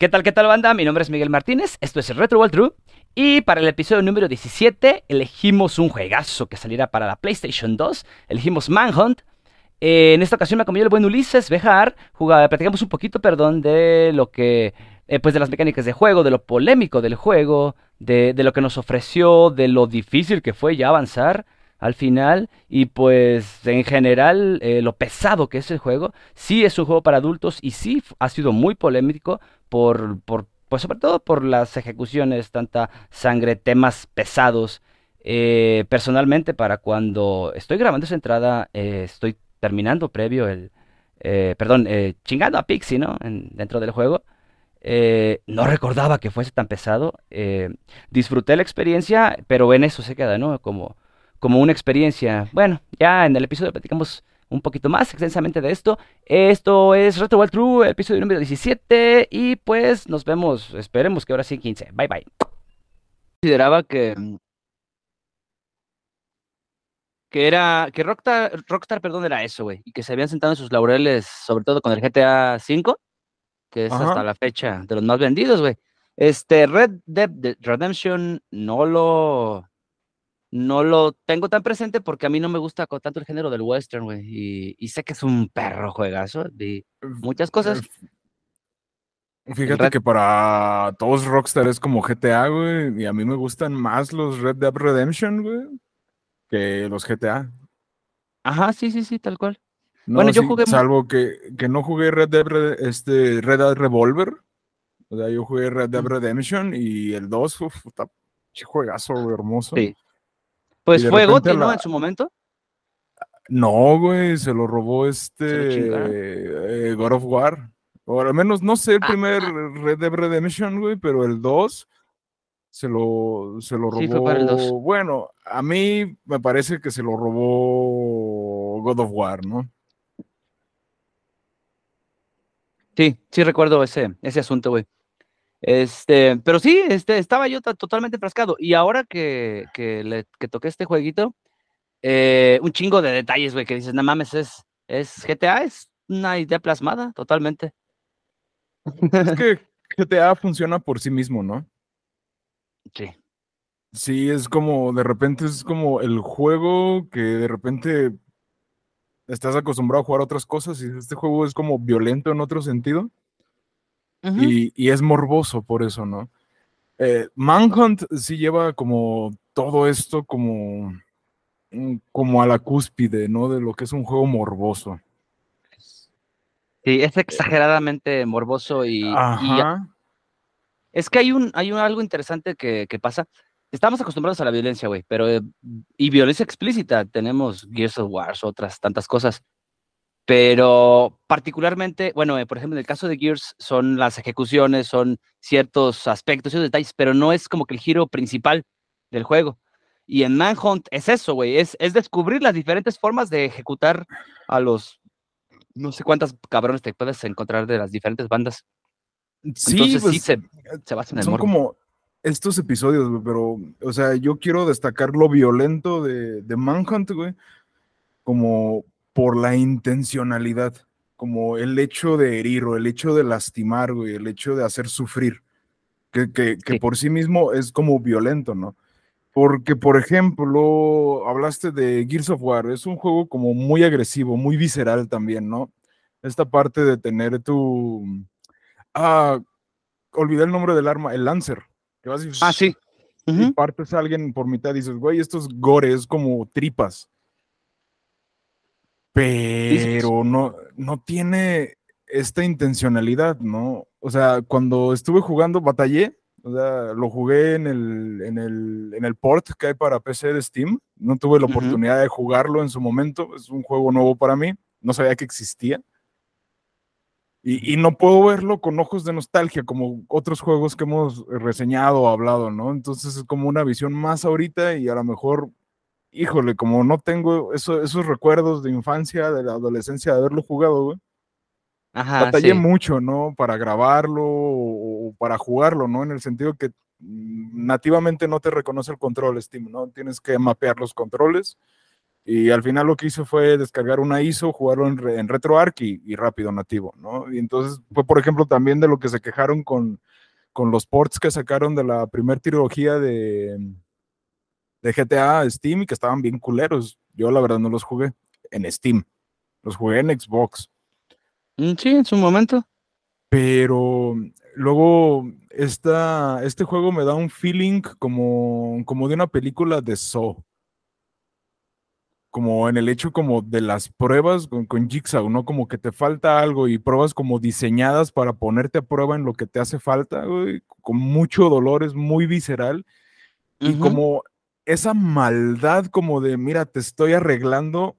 ¿Qué tal, qué tal, banda? Mi nombre es Miguel Martínez, esto es Retro World True. Y para el episodio número 17 elegimos un juegazo que saliera para la PlayStation 2. Elegimos Manhunt. Eh, en esta ocasión me acompañó el buen Ulises Bejar. Jugaba, platicamos un poquito, perdón, de lo que. eh, pues de las mecánicas de juego, de lo polémico del juego, de, lo que nos ofreció, de lo difícil que fue ya avanzar al final. Y pues en general, eh, lo pesado que es el juego. Sí es un juego para adultos y sí ha sido muy polémico por, por, pues sobre todo por las ejecuciones, tanta sangre, temas pesados. Eh, personalmente, para cuando estoy grabando esa entrada, eh, estoy terminando previo el, eh, perdón, eh, chingando a Pixie, ¿no? En- dentro del juego. Eh, no recordaba que fuese tan pesado. disfruté la experiencia, pero en eso se queda, ¿no? Como, como una experiencia. Bueno, ya en el episodio platicamos un poquito más extensamente de esto. Esto es Retro World True, episodio número 17. Y pues nos vemos, esperemos que ahora sí 15. Bye bye. Consideraba que, que era, que Rockstar, Rockstar, perdón, era eso, güey. Y que se habían sentado en sus laureles, sobre todo con el GTA V, que es hasta la fecha de los más vendidos, güey. Este, Red Dead de- Redemption no lo, no lo tengo tan presente porque a mí no me gusta tanto el género del western, güey. Y, y sé que es un perro juegazo de muchas cosas. Fíjate Red- que para todos Rockstar es como GTA, güey, y a mí me gustan más los Red Dead Redemption, güey, que los GTA. Ajá, sí, sí, sí, tal cual. No, Bueno, yo jugué salvo que, que no jugué Red Dead, Red- este, Red Dead Revolver. O sea, yo jugué Red Dead. Redemption y el 2, uf, pinche juegazo, güey, hermoso. Sí. Pues fue GOTY, ¿no? la- En su momento. No, güey, se lo robó este eh, God of War. O al menos, no sé, el Ah, primer Red Dead Redemption, güey, pero el 2 se lo, se lo Sí, fue para el 2. robó. Bueno, a mí me parece que se lo robó God of War, ¿no? Sí, sí recuerdo ese, ese asunto, güey. Este, pero sí, este, estaba yo ta- totalmente enfrascado. Y ahora que, que, le, que toqué este jueguito, eh, un chingo de detalles, güey, que dices, no mames, es, es GTA, es una idea plasmada, totalmente. Es que GTA funciona por sí mismo, ¿no? Sí. Sí, es como, de repente es como el juego que de repente estás acostumbrado a jugar otras cosas y este juego es como violento en otro sentido. Y, y es morboso por eso, ¿no? Eh, Manhunt sí lleva como todo esto como, mm, como a la cúspide, ¿no? De lo que es un juego morboso. Sí, es exageradamente morboso y, y Ajá. es que hay un, hay un algo interesante que, que pasa. Estamos acostumbrados a la violencia, güey, pero eh, y violencia explícita. Tenemos Gears of War, otras tantas cosas. Pero particularmente, bueno, eh, por ejemplo, en el caso de Gears son las ejecuciones, son ciertos aspectos, ciertos detalles, pero no es como que el giro principal del juego. Y en Manhunt es eso, güey, es, es descubrir las diferentes formas de ejecutar a los no sé cuántas cabrones te puedes encontrar de las diferentes bandas. Sí, Entonces pues, sí se, se basa en el son morbo. como estos episodios, güey, pero, o sea, yo quiero destacar lo violento de, de Manhunt, güey, como por la intencionalidad, como el hecho de herir o el hecho de lastimar, güey, el hecho de hacer sufrir, que, que, que Sí. por sí mismo es como violento, ¿no? Porque, por ejemplo, hablaste de Gears of War, es un juego como muy agresivo, muy visceral también, ¿no? Esta parte de tener tu... Ah, olvidé el nombre del arma, el Lancer. Que vas y, Ah, sí. y partes a alguien por mitad y dices, güey, esto es gore, es como tripas. Pero no, no tiene esta intencionalidad, ¿no? O sea, cuando estuve jugando, batallé, o sea, lo jugué en el, en el, en el port que hay para PC de Steam. No tuve la oportunidad de jugarlo en su momento, es un juego nuevo para mí, no sabía que existía. Y, y no puedo verlo con ojos de nostalgia, como otros juegos que hemos reseñado o hablado, ¿no? Entonces es como una visión más ahorita y a lo mejor, híjole, como no tengo eso- esos recuerdos de infancia, de la adolescencia, de haberlo jugado, güey. Ajá, Batallé sí. mucho, ¿no? Para grabarlo o, o para jugarlo, ¿no? En el sentido que mm, nativamente no te reconoce el control Steam, ¿no? Tienes que mapear los controles Y al final lo que hice fue descargar una ISO, jugarlo en, en RetroArch y, y, rápido nativo, ¿no? Y entonces fue, por ejemplo, también de lo que se quejaron con, con los ports que sacaron de la primera trilogía de, de GTA Steam y que estaban bien culeros. Yo la verdad no los jugué en Steam, los jugué en Xbox. Mm, sí, en su momento. Pero luego esta, este juego me da un feeling como, como de una película de Saw como en el hecho como de las pruebas con, con, Jigsaw, ¿no? Como que te falta algo y pruebas como diseñadas para ponerte a prueba en lo que te hace falta, güey, con mucho dolor, es muy visceral. Uh -huh. Y como esa maldad como de, mira, te estoy arreglando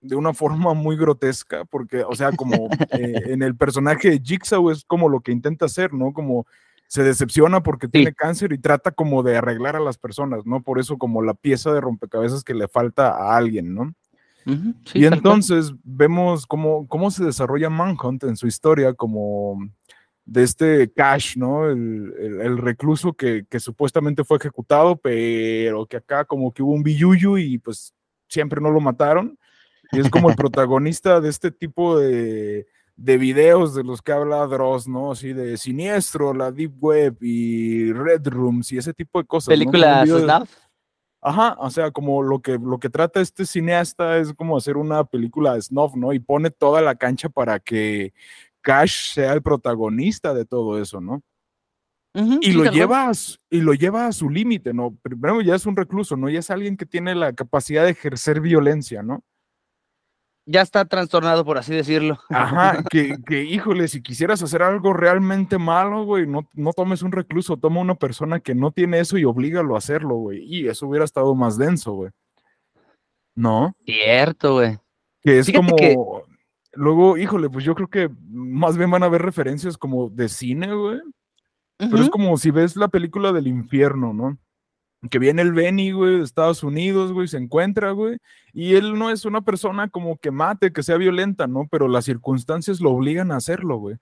de una forma muy grotesca, porque, o sea, como eh, en el personaje de Jigsaw es como lo que intenta hacer, ¿no? Como se decepciona porque sí. tiene cáncer y trata como de arreglar a las personas, ¿no? Por eso como la pieza de rompecabezas que le falta a alguien, ¿no? Uh -huh, sí, y entonces vemos cómo, cómo se desarrolla Manhunt en su historia como de este Cash, ¿no? El, el, el recluso que, que, supuestamente fue ejecutado, pero que acá como que hubo un billuyo y pues siempre no lo mataron. Y es como el protagonista de este tipo de, de videos de los que habla Dross, ¿no? Así de Siniestro, la Deep Web y Red Rooms y ese tipo de cosas. ¿Películas ¿no? Ajá, o sea, como lo que, lo que trata este cineasta es como hacer una película de snuff, ¿no? Y pone toda la cancha para que Cash sea el protagonista de todo eso, ¿no? Uh -huh, y, lo lleva a, y lo lleva a su límite, ¿no? Primero ya es un recluso, ¿no? Ya es alguien que tiene la capacidad de ejercer violencia, ¿no? ya está trastornado, por así decirlo. Ajá, que, que, híjole, si quisieras hacer algo realmente malo, güey, no, no tomes un recluso, toma una persona que no tiene eso y oblígalo a hacerlo, güey. Y eso hubiera estado más denso, güey. ¿No? Cierto, güey. Que es Fíjate como. Que... Luego, híjole, pues yo creo que más bien van a haber referencias como de cine, güey. Uh -huh. Pero es como si ves la película del infierno, ¿no? que viene el Benny, güey, de Estados Unidos, güey, se encuentra, güey, y él no es una persona como que mate, que sea violenta, ¿no? Pero las circunstancias lo obligan a hacerlo, güey.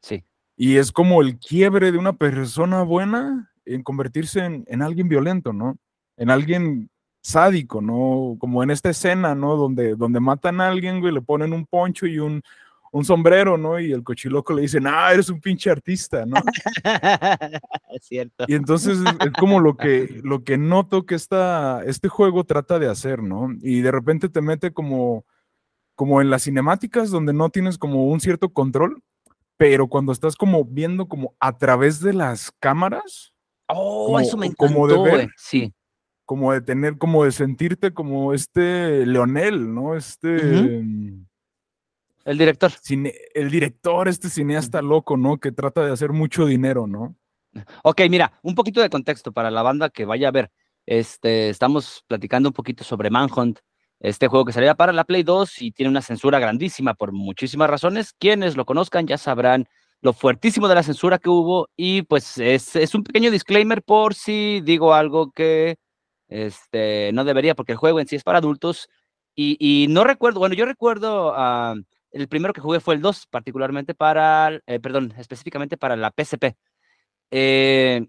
Sí. Y es como el quiebre de una persona buena en convertirse en, en alguien violento, ¿no? En alguien sádico, ¿no? Como en esta escena, ¿no? Donde, donde matan a alguien, güey, le ponen un poncho y un, un sombrero, ¿no? Y el cochiloco le dice, ah, eres un pinche artista, ¿no? es cierto. Y entonces es como lo que, lo que noto que esta, este juego trata de hacer, ¿no? Y de repente te mete como, como en las cinemáticas donde no tienes como un cierto control, pero cuando estás como viendo como a través de las cámaras. Oh, como, eso me encantó, como de ver, sí. Como de tener, como de sentirte como este Leonel, ¿no? Este... Uh -huh el director. Cine, el director, este cineasta loco, ¿no? Que trata de hacer mucho dinero, ¿no? Ok, mira, un poquito de contexto para la banda que vaya a ver. Este, estamos platicando un poquito sobre Manhunt, este juego que salía para la Play 2 y tiene una censura grandísima por muchísimas razones. Quienes lo conozcan ya sabrán lo fuertísimo de la censura que hubo y pues es, es un pequeño disclaimer por si digo algo que este, no debería, porque el juego en sí es para adultos y, y no recuerdo, bueno, yo recuerdo... Uh, el primero que jugué fue el 2, particularmente para, eh, perdón, específicamente para la PSP. Eh,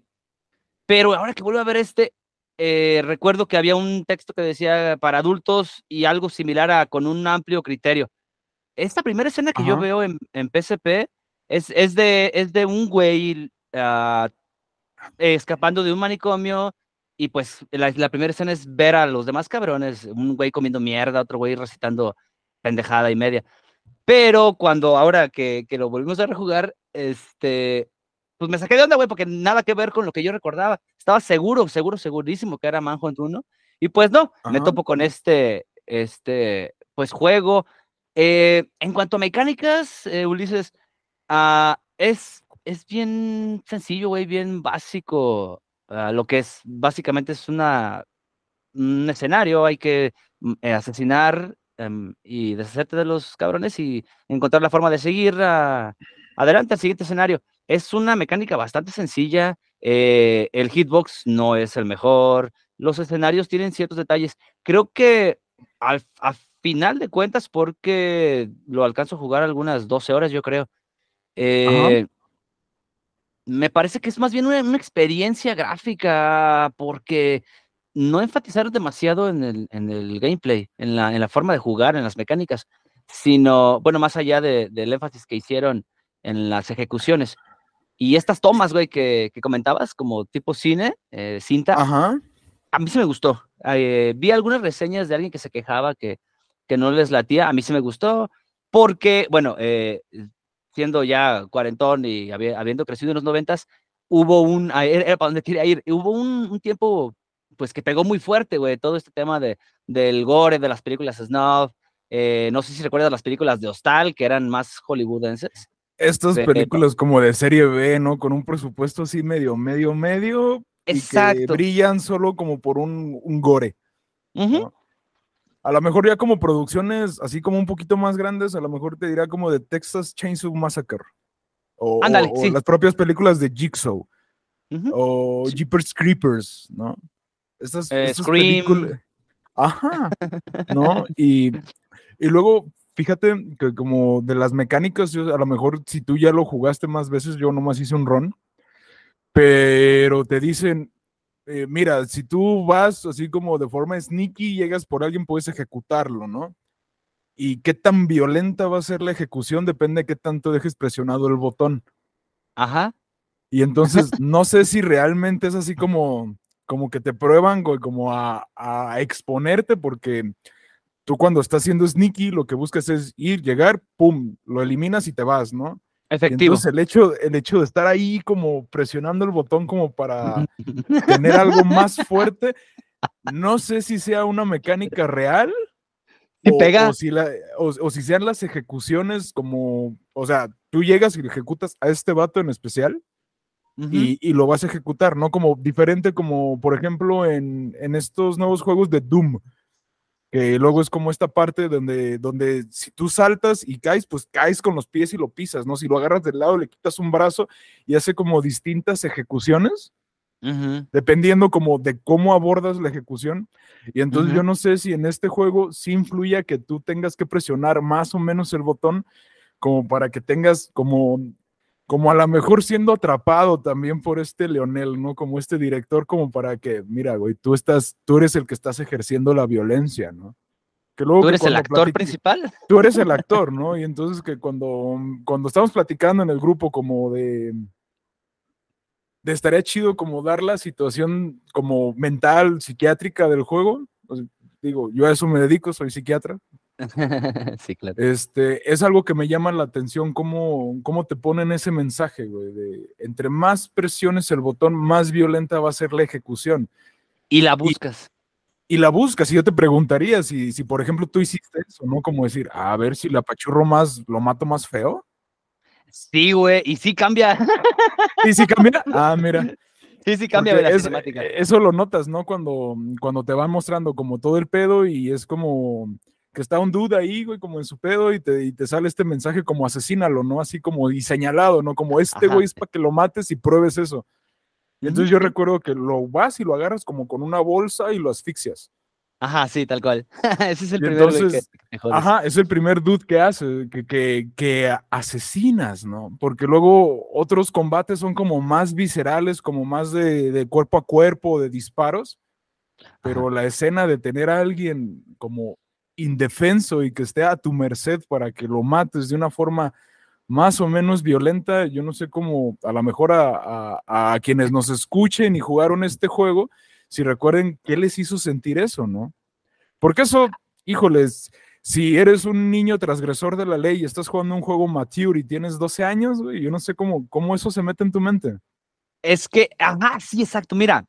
pero ahora que vuelvo a ver este, eh, recuerdo que había un texto que decía para adultos y algo similar a con un amplio criterio. Esta primera escena que Ajá. yo veo en, en PSP es, es, de, es de un güey uh, escapando de un manicomio y pues la, la, primera escena es ver a los demás cabrones, un güey comiendo mierda, otro güey recitando pendejada y media. Pero cuando ahora que, que, lo volvimos a rejugar, este, pues me saqué de onda, güey, porque nada que ver con lo que yo recordaba. Estaba seguro, seguro, segurísimo que era Manhunt 1. Y pues no, Ajá. me topo con este, este, pues juego. Eh, en cuanto a mecánicas, eh, Ulises, uh, es, es bien sencillo, güey, bien básico. Uh, lo que es, básicamente es una, un escenario, hay que eh, asesinar um, y deshacerte de los cabrones y encontrar la forma de seguir uh, adelante al siguiente escenario. Es una mecánica bastante sencilla. Eh, el hitbox no es el mejor. Los escenarios tienen ciertos detalles. Creo que al, a final de cuentas, porque lo alcanzo a jugar algunas 12 horas, yo creo. Eh, me parece que es más bien una, una experiencia gráfica, porque no enfatizaron demasiado en el, en el gameplay, en la, en la forma de jugar, en las mecánicas, sino, bueno, más allá de, del énfasis que hicieron en las ejecuciones. Y estas tomas, güey, que, que comentabas, como tipo cine, eh, cinta, Ajá. a mí sí me gustó. Eh, vi algunas reseñas de alguien que se quejaba que, que no les latía. A mí sí me gustó porque, bueno, eh, siendo ya cuarentón y habi- habiendo crecido en los noventas, hubo un, era, para donde quería ir, hubo un, un tiempo, pues, que pegó muy fuerte, güey, todo este tema de, del gore, de las películas snuff. eh, no sé si recuerdas las películas de Hostal, que eran más hollywoodenses. Estas películas como de serie B, ¿no? Con un presupuesto así medio, medio, medio. Y que Exacto. brillan solo como por un, un gore. Ujú, ¿no? A lo mejor ya como producciones así como un poquito más grandes, a lo mejor te dirá como de Texas Chainsaw Massacre. O, o- Ándale, o sí. las propias películas de Jigsaw. O. Jeepers Creepers, ¿no? Estas, Eh, estas películas- Ajá, ¿no? Y, y luego, fíjate que como de las mecánicas, yo, a lo mejor si tú ya lo jugaste más veces, yo nomás hice un run, pero te dicen, eh, mira, si tú vas así como de forma sneaky, llegas por alguien, puedes ejecutarlo, ¿no? Y qué tan violenta va a ser la ejecución depende de qué tanto dejes presionado el botón. Ajá. Y entonces no sé si realmente es así como, como que te prueban, como a, a exponerte, porque tú cuando estás haciendo sneaky, lo que buscas es ir, llegar, pum, lo eliminas y te vas, ¿no? Efectivo. entonces el hecho, el hecho de estar ahí como presionando el botón como para tener algo más fuerte, no sé si sea una mecánica real. O, pega. o si la- o- o si sean las ejecuciones como, o sea, tú llegas y ejecutas a este vato en especial, y, y lo vas a ejecutar, ¿no? Como diferente como, por ejemplo, en, en estos nuevos juegos de Doom, que luego es como esta parte donde, donde si tú saltas y caes, pues caes con los pies y lo pisas, ¿no? Si lo agarras del lado, le quitas un brazo y hace como distintas ejecuciones, dependiendo como de cómo abordas la ejecución. Y entonces yo no sé si en este juego sí influya que tú tengas que presionar más o menos el botón como para que tengas como como a lo mejor siendo atrapado también por este Leonel, ¿no? Como este director, como para que, mira, güey, tú estás, tú eres el que estás ejerciendo la violencia, ¿no? Que luego ¿Tú que eres el actor principal? Tú eres el actor, ¿no? Y entonces que cuando, cuando estamos platicando en el grupo como de, de estaría chido como dar la situación como mental, psiquiátrica del juego. digo, yo a eso me dedico, soy psiquiatra. sí, claro. Este, es algo que me llama la atención, cómo, cómo te ponen ese mensaje, güey, de entre más presiones el botón, más violenta va a ser la ejecución. Y la buscas. Y la buscas, y yo te preguntaría si, si, por ejemplo, tú hiciste eso, ¿no? Como decir, a ver si la apachurro más, lo mato más feo. Sí, güey, y sí cambia. Y si cambia, ah, mira. sí, sí cambia la es- eso lo notas, ¿no? Cuando, cuando te van mostrando como todo el pedo y es como que está un dude ahí, güey, como en su pedo y te, y te sale este mensaje como asesínalo, ¿no? Así como y señalado, ¿no? Como este Ajá. güey es para que lo mates y pruebes eso. Y entonces yo Ujú. recuerdo que lo vas y lo agarras como con una bolsa y lo asfixias. Ajá, sí, tal cual. Ese es el Y primer que entonces, que jodes. Ajá, es el primer dude que hace, que, que, que asesinas, ¿no? Porque luego otros combates son como más viscerales, como más de, de cuerpo a cuerpo, de disparos, pero la escena de tener a alguien como indefenso y que esté a tu merced para que lo mates de una forma más o menos violenta, yo no sé cómo, a lo mejor a, a- quienes nos escuchen y jugaron este juego, si recuerden qué les hizo sentir eso, ¿no? Porque eso, híjoles, si eres un niño transgresor de la ley y estás jugando un juego mature y tienes 12 años, güey, yo no sé cómo, cómo eso se mete en tu mente. Es que, ajá, sí, exacto. Mira,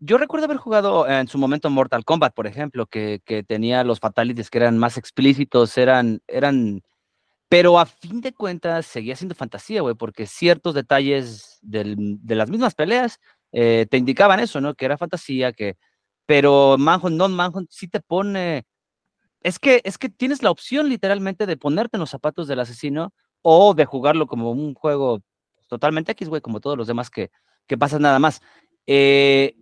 yo recuerdo haber jugado en su momento Mortal Kombat, por ejemplo, que, que tenía los fatalities que eran más explícitos, eran, eran, pero a fin de cuentas seguía siendo fantasía, güey, porque ciertos detalles del- de las mismas peleas eh, te indicaban eso, ¿no? Que era fantasía, que, pero Manhunt, non Manhunt sí te pone, es que, es que tienes la opción literalmente de ponerte en los zapatos del asesino o de jugarlo como un juego totalmente X, güey, como todos los demás que, que pasan nada más. Eh,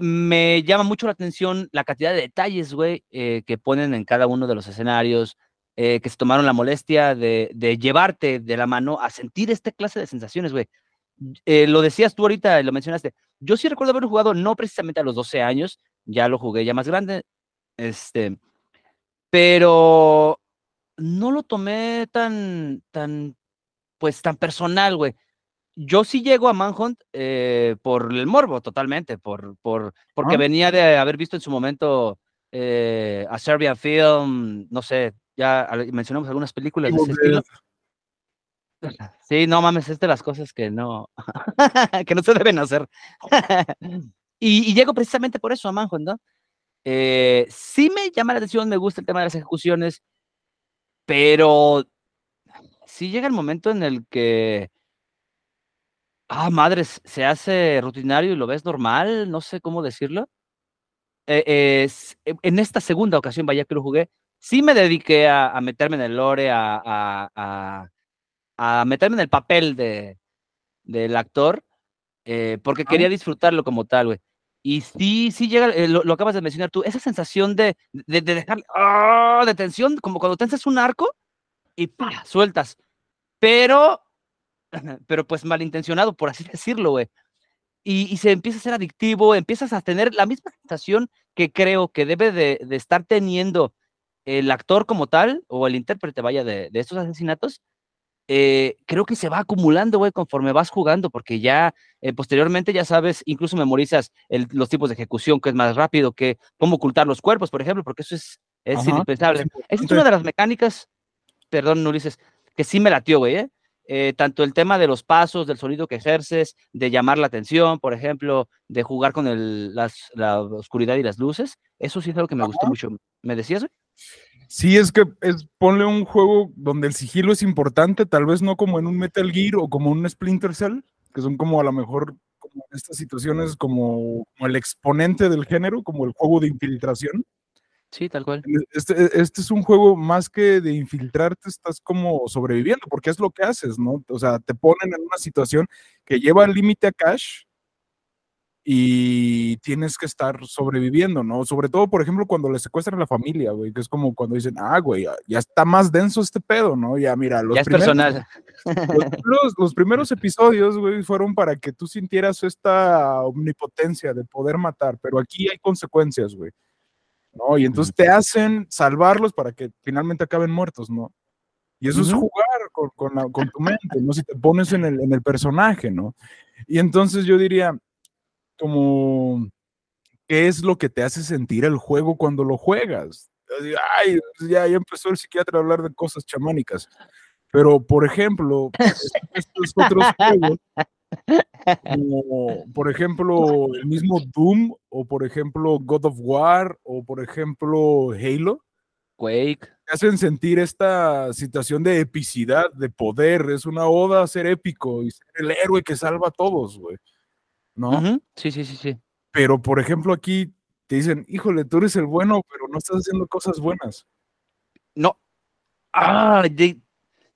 me llama mucho la atención la cantidad de detalles, güey, eh, que ponen en cada uno de los escenarios, eh, que se tomaron la molestia de, llevarte de la mano a sentir esta clase de sensaciones, güey. Eh, lo decías tú ahorita, lo mencionaste. Yo sí recuerdo haber jugado no precisamente a los 12 años, ya lo jugué ya más grande, este, pero no lo tomé tan, tan, pues tan personal, güey. Yo sí llego a Manhunt eh, por el morbo, totalmente, por, por, porque Ah. venía de haber visto en su momento eh, a Serbian Film, no sé, ya mencionamos algunas películas de ese estilo. Sí, no mames, es de las cosas que no, que no se deben hacer. y, y llego precisamente por eso a Manhunt, ¿no? Eh, sí me llama la atención, me gusta el tema de las ejecuciones, pero sí llega el momento en el que, ah, madres, se hace rutinario y lo ves normal, no sé cómo decirlo. Eh, eh, e- en esta segunda ocasión, vaya que lo jugué, sí me dediqué a, a meterme en el lore, a, a- meterme en el papel de, del actor, eh, porque quería disfrutarlo como tal, güey. Y sí, sí llega, eh, lo, lo acabas de mencionar tú, esa sensación de, de, de dejar, ¡ah! de tensión, como cuando tensas un arco y ¡pah! sueltas. Pero, pero pues malintencionado, por así decirlo, güey. Y, y se empieza a ser adictivo, empiezas a tener la misma sensación que creo que debe de, de estar teniendo el actor como tal, o el intérprete, vaya, de, de estos asesinatos, eh, creo que se va acumulando, güey, conforme vas jugando, porque ya eh, posteriormente ya sabes, incluso memorizas el- los tipos de ejecución, que es más rápido, que cómo ocultar los cuerpos, por ejemplo, porque eso es, es Ajá, indispensable. es Esa es una de las mecánicas, perdón, Ulises, que sí me latió, güey, ¿eh? Eh, tanto el tema de los pasos, del sonido que ejerces, de llamar la atención, por ejemplo, de jugar con el, las, la oscuridad y las luces, eso sí es algo que me gustó mucho. ¿Me decías, güey? Sí, es que es ponle un juego donde el sigilo es importante, tal vez no como en un Metal Gear o como un Splinter Cell, que son como a lo mejor como en estas situaciones como, como el exponente del género, como el juego de infiltración. Sí, tal cual. Este, este es un juego más que de infiltrarte, estás como sobreviviendo, porque es lo que haces, ¿no? O sea, te ponen en una situación que lleva al límite a Cash y tienes que estar sobreviviendo, ¿no? Sobre todo, por ejemplo, cuando le secuestran a la familia, güey, que es como cuando dicen, ah, güey, ya, ya está más denso este pedo, ¿no? Ya, mira, los ya primeros, los los primeros episodios, güey, fueron para que tú sintieras esta omnipotencia de poder matar, pero aquí hay consecuencias, güey. ¿No? Y entonces te hacen salvarlos para que finalmente acaben muertos, ¿no? Y eso es jugar con, con la- con tu mente, ¿no? Si te pones en el, en el personaje, ¿no? Y entonces yo diría, como, ¿qué es lo que te hace sentir el juego cuando lo juegas? Así, Ay, ya, ya empezó el psiquiatra a hablar de cosas chamánicas. Pero, por ejemplo, es- estos otros juegos, como, por ejemplo, el mismo Doom, o por ejemplo, God of War, o por ejemplo, Halo, Quake. te hacen sentir esta situación de epicidad, de poder. Es una oda a ser épico y ser el héroe que salva a todos, güey. ¿No? Sí, sí, sí, sí. Pero, por ejemplo, aquí te dicen, híjole, tú eres el bueno, pero no estás haciendo cosas buenas. No. Ah,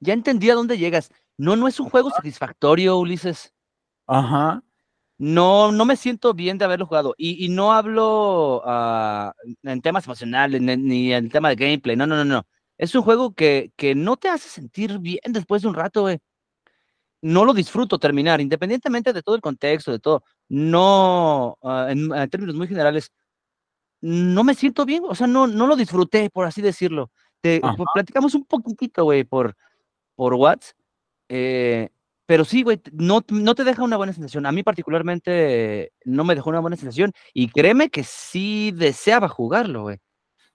ya entendí a dónde llegas. No, no es un juego satisfactorio, Ulises. Ajá. No, no me siento bien de haberlo jugado. Y, y no hablo ah, en temas emocionales ni, ni en tema de gameplay. No, no, no, no. Es un juego que, que no te hace sentir bien después de un rato, güey. No lo disfruto terminar, independientemente de todo el contexto, de todo. No, ah, en, en términos muy generales, no me siento bien. O sea, no, no lo disfruté, por así decirlo. Te, Ajá. platicamos un poquitito, güey, por, por WhatsApp. eh, pero sí, güey, no, no te deja una buena sensación. A mí particularmente no me dejó una buena sensación. Y créeme que sí deseaba jugarlo, güey.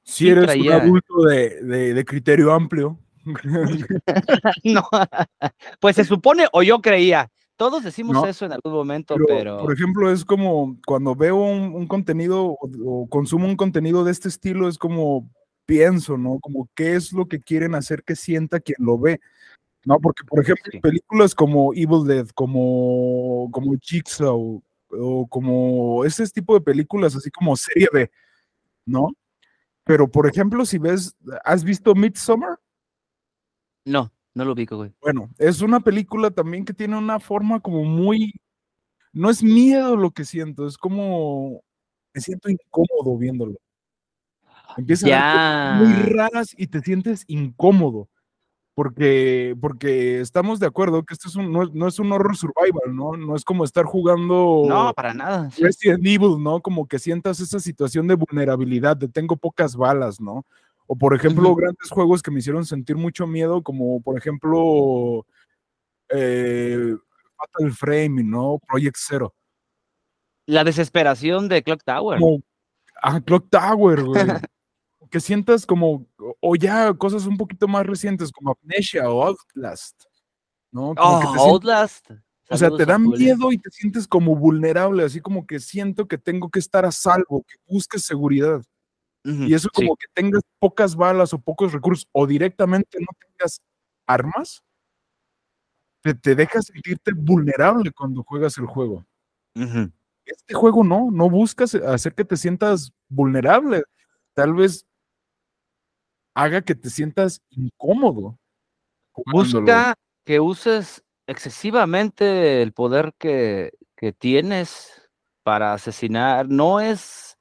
Si Sí eres traía- un adulto de, de- de criterio amplio. No, pues se supone o yo creía. Todos decimos No, eso en algún momento, Pero, pero, por ejemplo, es como cuando veo un, un contenido o, o consumo un contenido de este estilo, es como pienso, ¿no? Como qué es lo que quieren hacer que sienta quien lo ve. No, porque, por ejemplo, Sí. películas como Evil Dead, como, como Jigsaw, o como ese tipo de películas, así como serie B, ¿no? Pero, por ejemplo, si ves, ¿has visto Midsommar? no, no lo ubico, güey. Bueno, es una película también que tiene una forma como muy, no es miedo lo que siento, es como, me siento incómodo viéndolo. Empieza a haber cosas muy raras y te sientes incómodo. Porque, porque estamos de acuerdo que esto es un, no, es- no es un horror survival, ¿no? No es como estar jugando No, para nada. Resident Evil, ¿no? Como que sientas esa situación de vulnerabilidad, de tengo pocas balas, ¿no? O por ejemplo, grandes juegos que me hicieron sentir mucho miedo, como por ejemplo eh, Fatal Frame, ¿no? Project Zero. La desesperación de Clock Tower. Como a Clock Tower, güey. que sientas como, o- ya cosas un poquito más recientes, como Amnesia o Outlast, ¿no? Como Oh, que te sientes- Outlast. o sea, te a da Julio. miedo y te sientes como vulnerable, así como que siento que tengo que estar a salvo, que busques seguridad. Y eso sí. como que tengas pocas balas o pocos recursos o directamente no tengas armas, te, te deja sentirte vulnerable cuando juegas el juego. Este juego no, no buscas hacer que te sientas vulnerable. Tal vez haga que te sientas incómodo. jugándolo. Busca que uses excesivamente el poder que, que tienes para asesinar. No es,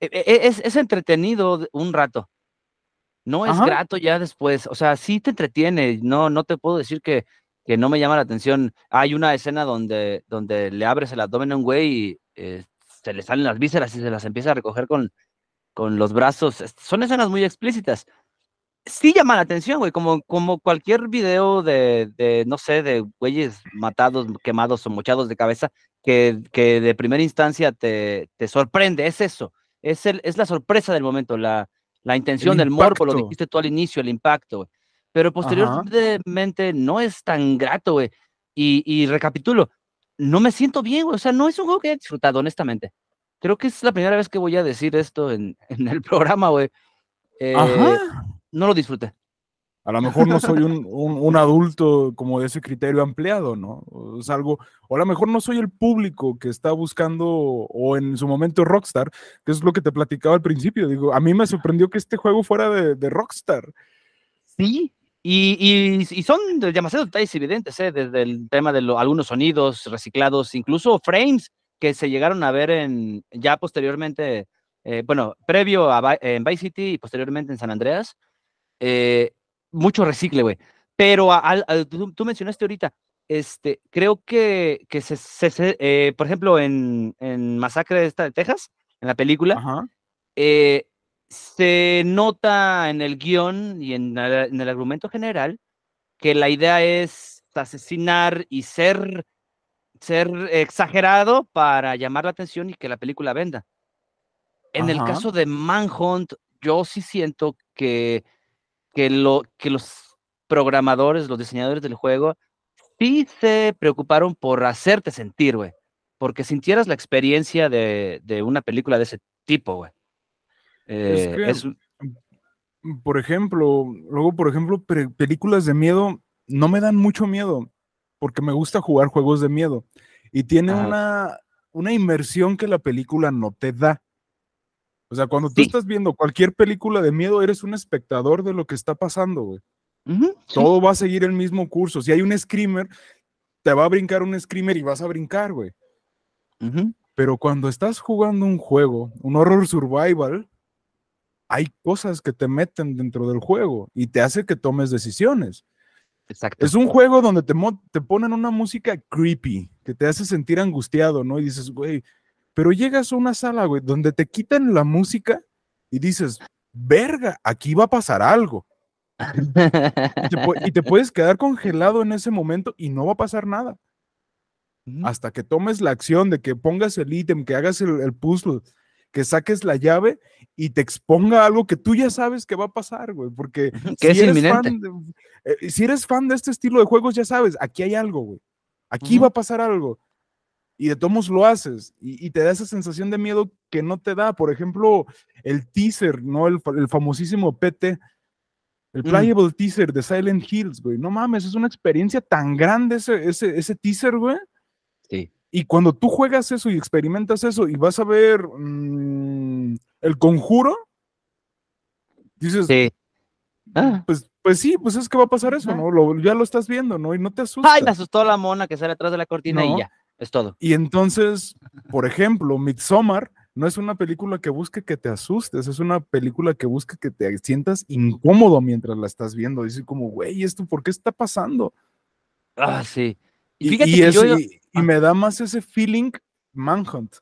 e- e- es, es entretenido un rato. No es Ajá. grato ya después. O sea, sí te entretiene. No, no te puedo decir que, que no me llama la atención. Hay una escena donde, donde le abres el abdomen a un güey y eh, se le salen las vísceras y se las empieza a recoger con, con los brazos. Son escenas muy explícitas. Sí llama la atención, güey, como, como cualquier video de, de, no sé, de güeyes matados, quemados o mochados de cabeza, que, que de primera instancia te, te sorprende. Es eso. Es, el, es la sorpresa del momento, la, la intención del morbo, lo dijiste tú al inicio, el impacto, güey. Pero posteriormente no es tan grato, güey. Y, y recapitulo, no me siento bien, güey. O sea, no es un juego que haya disfrutado, honestamente. Creo que es la primera vez que voy a decir esto en, en el programa, güey. Eh, Ajá. No lo disfruté. A lo mejor no soy un, un- un adulto como de ese criterio ampliado, ¿no? O Es algo, o a lo mejor no soy el público que está buscando, o en su momento Rockstar, que es lo que te platicaba al principio. Digo, a mí me sorprendió que este juego fuera de, de Rockstar. Sí. Y, y, y son de- demasiados detalles evidentes, ¿eh? desde el tema de lo- algunos sonidos reciclados, incluso frames que se llegaron a ver en ya posteriormente, eh, bueno, previo a en Vice City y posteriormente en San Andreas. Eh, mucho recicle, güey. Pero a- tú, tú mencionaste ahorita, este, creo que, que se, se- se, eh, por ejemplo, en, en Masacre esta de Texas, en la película, Ajá. eh, se nota en el guion y en, el- en el argumento general que la idea es asesinar y ser, ser exagerado para llamar la atención y que la película venda. En el caso de Manhunt, yo sí siento que, que, lo, que los programadores, los diseñadores del juego, sí se preocuparon por hacerte sentir, güey. Porque sintieras la experiencia de, de una película de ese tipo, güey. Eh, que- es- Por ejemplo, luego, por ejemplo, pe- películas de miedo no me dan mucho miedo, porque me gusta jugar juegos de miedo. Y tiene una, una inmersión que la película no te da. O sea, cuando tú Sí. estás viendo cualquier película de miedo, eres un espectador de lo que está pasando, güey. Todo va a seguir el mismo curso. Si hay un screamer, te va a brincar un screamer y vas a brincar, güey. Pero cuando estás jugando un juego, un horror survival, hay cosas que te meten dentro del juego y te hace que tomes decisiones. Exacto. Es un juego donde te, te ponen una música creepy, que te hace sentir angustiado, ¿no? Y dices, güey, pero llegas a una sala, güey, donde te quitan la música y dices, verga, aquí va a pasar algo. Y te, pu- y te puedes quedar congelado en ese momento y no va a pasar nada. Hasta que tomes la acción de que pongas el ítem, que hagas el, el puzzle, que saques la llave y te exponga algo que tú ya sabes que va a pasar, güey. Porque ujú, que es eres inminente. fan de- eh, si eres fan de este estilo de juegos, ya sabes, aquí hay algo, güey. Aquí va a pasar algo. Y de tomos lo haces y, y te da esa sensación de miedo que no te da. Por ejemplo, el teaser, ¿no? El, el famosísimo PT, el Ujú. playable teaser de Silent Hills, güey. No mames, es una experiencia tan grande ese, ese, ese teaser, güey. Sí. Y cuando tú juegas eso y experimentas eso y vas a ver mm, el conjuro, dices, Sí. Ah. pues, pues sí, pues es que va a pasar eso. ¿no? Lo- ya lo estás viendo, ¿no? Y no te asusta. Ay, me asustó la mona que sale atrás de la cortina No. y ya. Es todo. Y entonces, por ejemplo, Midsommar no es una película que busque que te asustes, es una película que busca que te sientas incómodo mientras la estás viendo. Dice como, güey, ¿esto por qué está pasando? Ah, sí. Y, fíjate y que es- yo- y- y ah. me da más ese feeling Manhunt.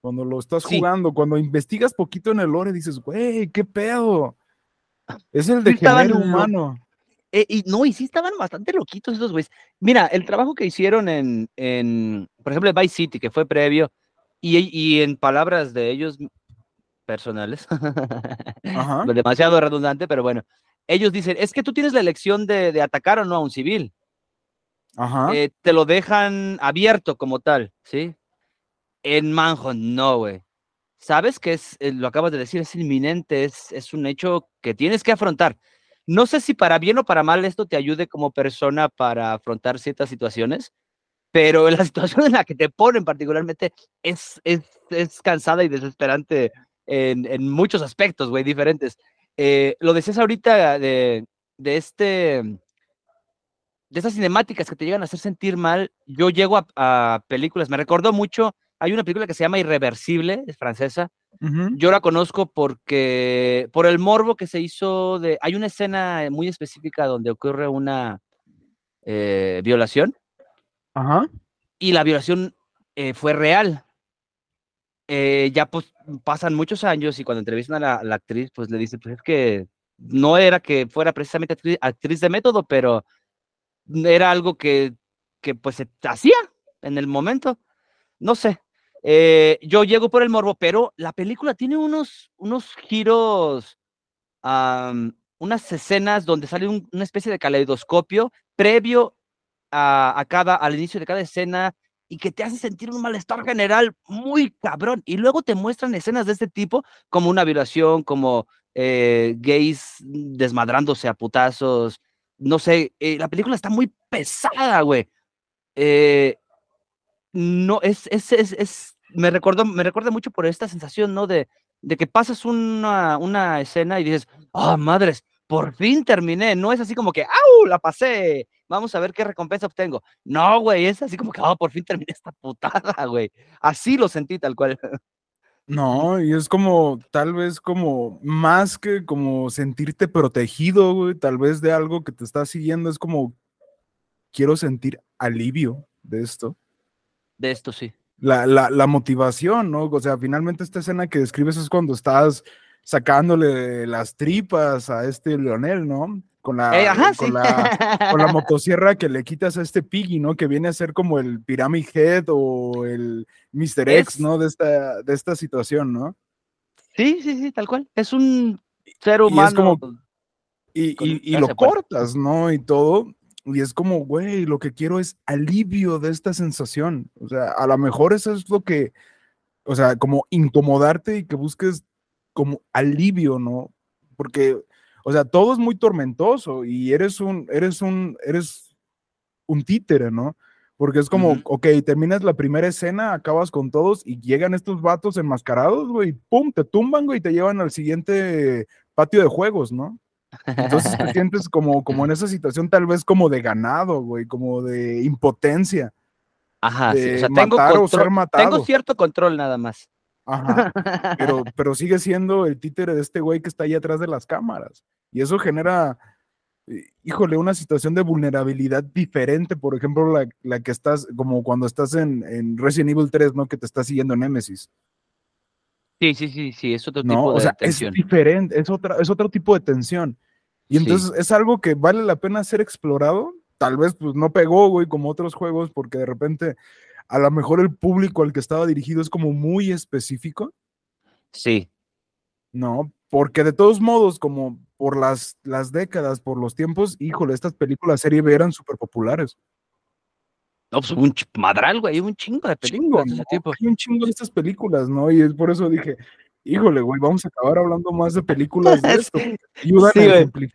Cuando lo estás Sí. jugando, cuando investigas poquito en el lore, dices, güey, ¿qué pedo? Es el de género humano. Eh, y no, y sí estaban bastante loquitos esos güeyes. Mira, el trabajo que hicieron en, en por ejemplo, en Vice City, que fue previo, y, y en palabras de ellos personales, Ajá. demasiado redundante, pero bueno, ellos dicen, es que tú tienes la elección de, de atacar o no a un civil. Ajá. Eh, te lo dejan abierto como tal, ¿sí? En Manhunt, no, güey. Sabes que es, eh, lo acabas de decir, es inminente, es, es un hecho que tienes que afrontar. No sé si para bien o para mal esto te ayude como persona para afrontar ciertas situaciones, pero la situación en la que te ponen particularmente es, es, es cansada y desesperante en, en muchos aspectos, güey, diferentes. Eh, lo decías ahorita de, de este de esas cinemáticas que te llegan a hacer sentir mal, yo llego a, a películas, me recordó mucho, hay una película que se llama Irreversible, es francesa, Yo la conozco porque, por el morbo que se hizo de, hay una escena muy específica donde ocurre una eh, violación Ajá. y la violación eh, fue real. Eh, ya pues pasan muchos años y cuando entrevistan a la, a la actriz, pues le dice, pues es que no era que fuera precisamente actriz, actriz de método, pero era algo que, que pues se hacía en el momento. No sé. Eh, yo llego por el morbo, pero la película tiene unos, unos giros, am, unas escenas donde sale un- una especie de caleidoscopio previo a, a cada, al inicio de cada escena y que te hace sentir un malestar general muy cabrón. Y luego te muestran escenas de este tipo, como una violación, como eh, gays desmadrándose a putazos. No sé, eh, la película está muy pesada, güey. Eh, no, es, es, es, es- me recordó, me recuerda mucho por esta sensación, ¿no? De, de que pasas una, una escena y dices, ah, madres, por fin terminé. No es así como que, ¡au! La pasé. Vamos a ver qué recompensa obtengo. No, güey, es así como que, ah, por fin terminé esta putada, güey. Así lo sentí tal cual. No, y es como, tal vez como, más que como sentirte protegido, güey, tal vez de algo que te está siguiendo, es como, quiero sentir alivio de esto. De esto sí. La, la, la motivación, ¿no? O sea, finalmente esta escena que describes es cuando estás sacándole las tripas a este Leonel, ¿no? Con la, Eh, ajá, con sí. la, con la motosierra que le quitas a este Piggy, ¿no? Que viene a ser como el Pyramid Head o el Mr. X, ¿no? De esta, de esta situación, ¿no? Sí, sí, sí, tal cual. Es un ser Y es humano. como- Y, lo cortas, ¿no? Y todo. Y es como, güey, lo que quiero es alivio de esta sensación. O sea, a lo mejor eso es lo que, o sea, como incomodarte y que busques como alivio, ¿no? Porque, o sea, todo es muy tormentoso y eres un, eres un, eres un títere, ¿no? Porque es como, Ujú. ok, terminas la primera escena, acabas con todos y llegan estos vatos enmascarados, güey, pum, te tumban, güey, y te llevan al siguiente patio de juegos, ¿no? Entonces te sientes como, como en esa situación tal vez como de ganado, güey, como de impotencia. Ajá, sí, O sea, tengo, matar o control- ser matado. tengo cierto control nada más. Ajá. Pero, pero sigue siendo el títere de este güey que está ahí atrás de las cámaras. Y eso genera, eh, híjole, una situación de vulnerabilidad diferente, por ejemplo, la, la que estás, como cuando estás en, en Resident Evil 3, ¿no? Que te está siguiendo Nemesis. Sí, sí, sí, sí, es otro ¿no? tipo de O sea, tensión. es diferente, es, otra, es otro tipo de tensión. Y Sí. entonces es algo que vale la pena ser explorado. Tal vez pues no pegó, güey, como otros juegos, porque de repente a lo mejor el público al que estaba dirigido es como muy específico, Sí, ¿no? Porque de todos modos, como por las, las décadas, por los tiempos, híjole, estas películas serie B eran súper populares. no, pues un madral, güey, un chingo de Chingo, películas de ese ¿no? tipo. Hay un chingo de estas películas, ¿no? Y es por eso dije, híjole, güey, vamos a acabar hablando más de películas de esto. ayudan Sí.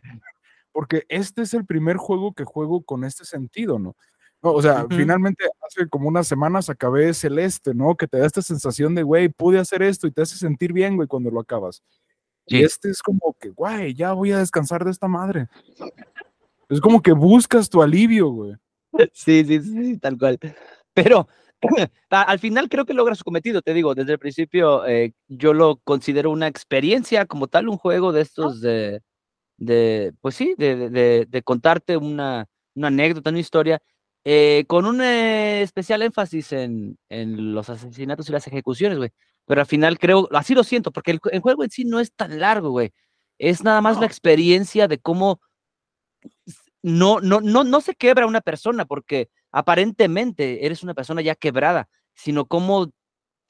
Porque este es el primer juego que juego con este sentido, ¿no? No, o sea, finalmente hace como unas semanas acabé Celeste, ¿no? Que te da esta sensación de, güey, pude hacer esto y te hace sentir bien, güey, cuando lo acabas. Y este es como que, güey, ya voy a descansar de esta madre. Es como que buscas tu alivio, güey. Sí, sí, sí, tal cual. Pero al final creo que logra su cometido, te digo, desde el principio eh, yo lo considero una experiencia como tal, un juego de estos de, de pues sí, de, de, de contarte una, una, anécdota, una historia, eh, con un eh, especial énfasis en, en, los asesinatos y las ejecuciones, güey. Pero al final creo, así lo siento, porque el, el juego en sí no es tan largo, güey. Es nada más la experiencia de cómo no, no, no, no se quebra una persona, porque aparentemente eres una persona ya quebrada, sino cómo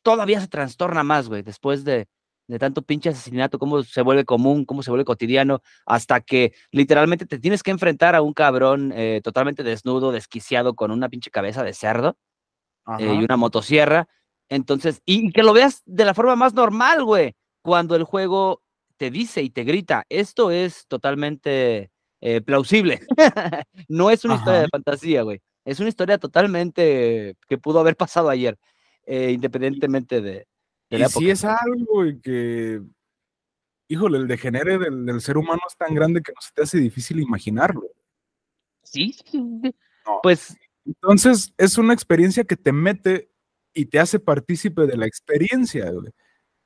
todavía se trastorna más, güey, después de, de tanto pinche asesinato, cómo se vuelve común, cómo se vuelve cotidiano, hasta que literalmente te tienes que enfrentar a un cabrón eh, totalmente desnudo, desquiciado, con una pinche cabeza de cerdo eh, y una motosierra. Entonces, y, que lo veas de la forma más normal, güey, cuando el juego te dice y te grita, esto es totalmente eh, plausible. no es una Ajá. historia de fantasía, güey. Es una historia totalmente que pudo haber pasado ayer, eh, independientemente de, de la y época. es algo que, híjole, el degenere del, del, ser humano es tan grande que no se te hace difícil imaginarlo. Sí, no. pues. Entonces, es una experiencia que te mete y te hace partícipe de la experiencia, güey.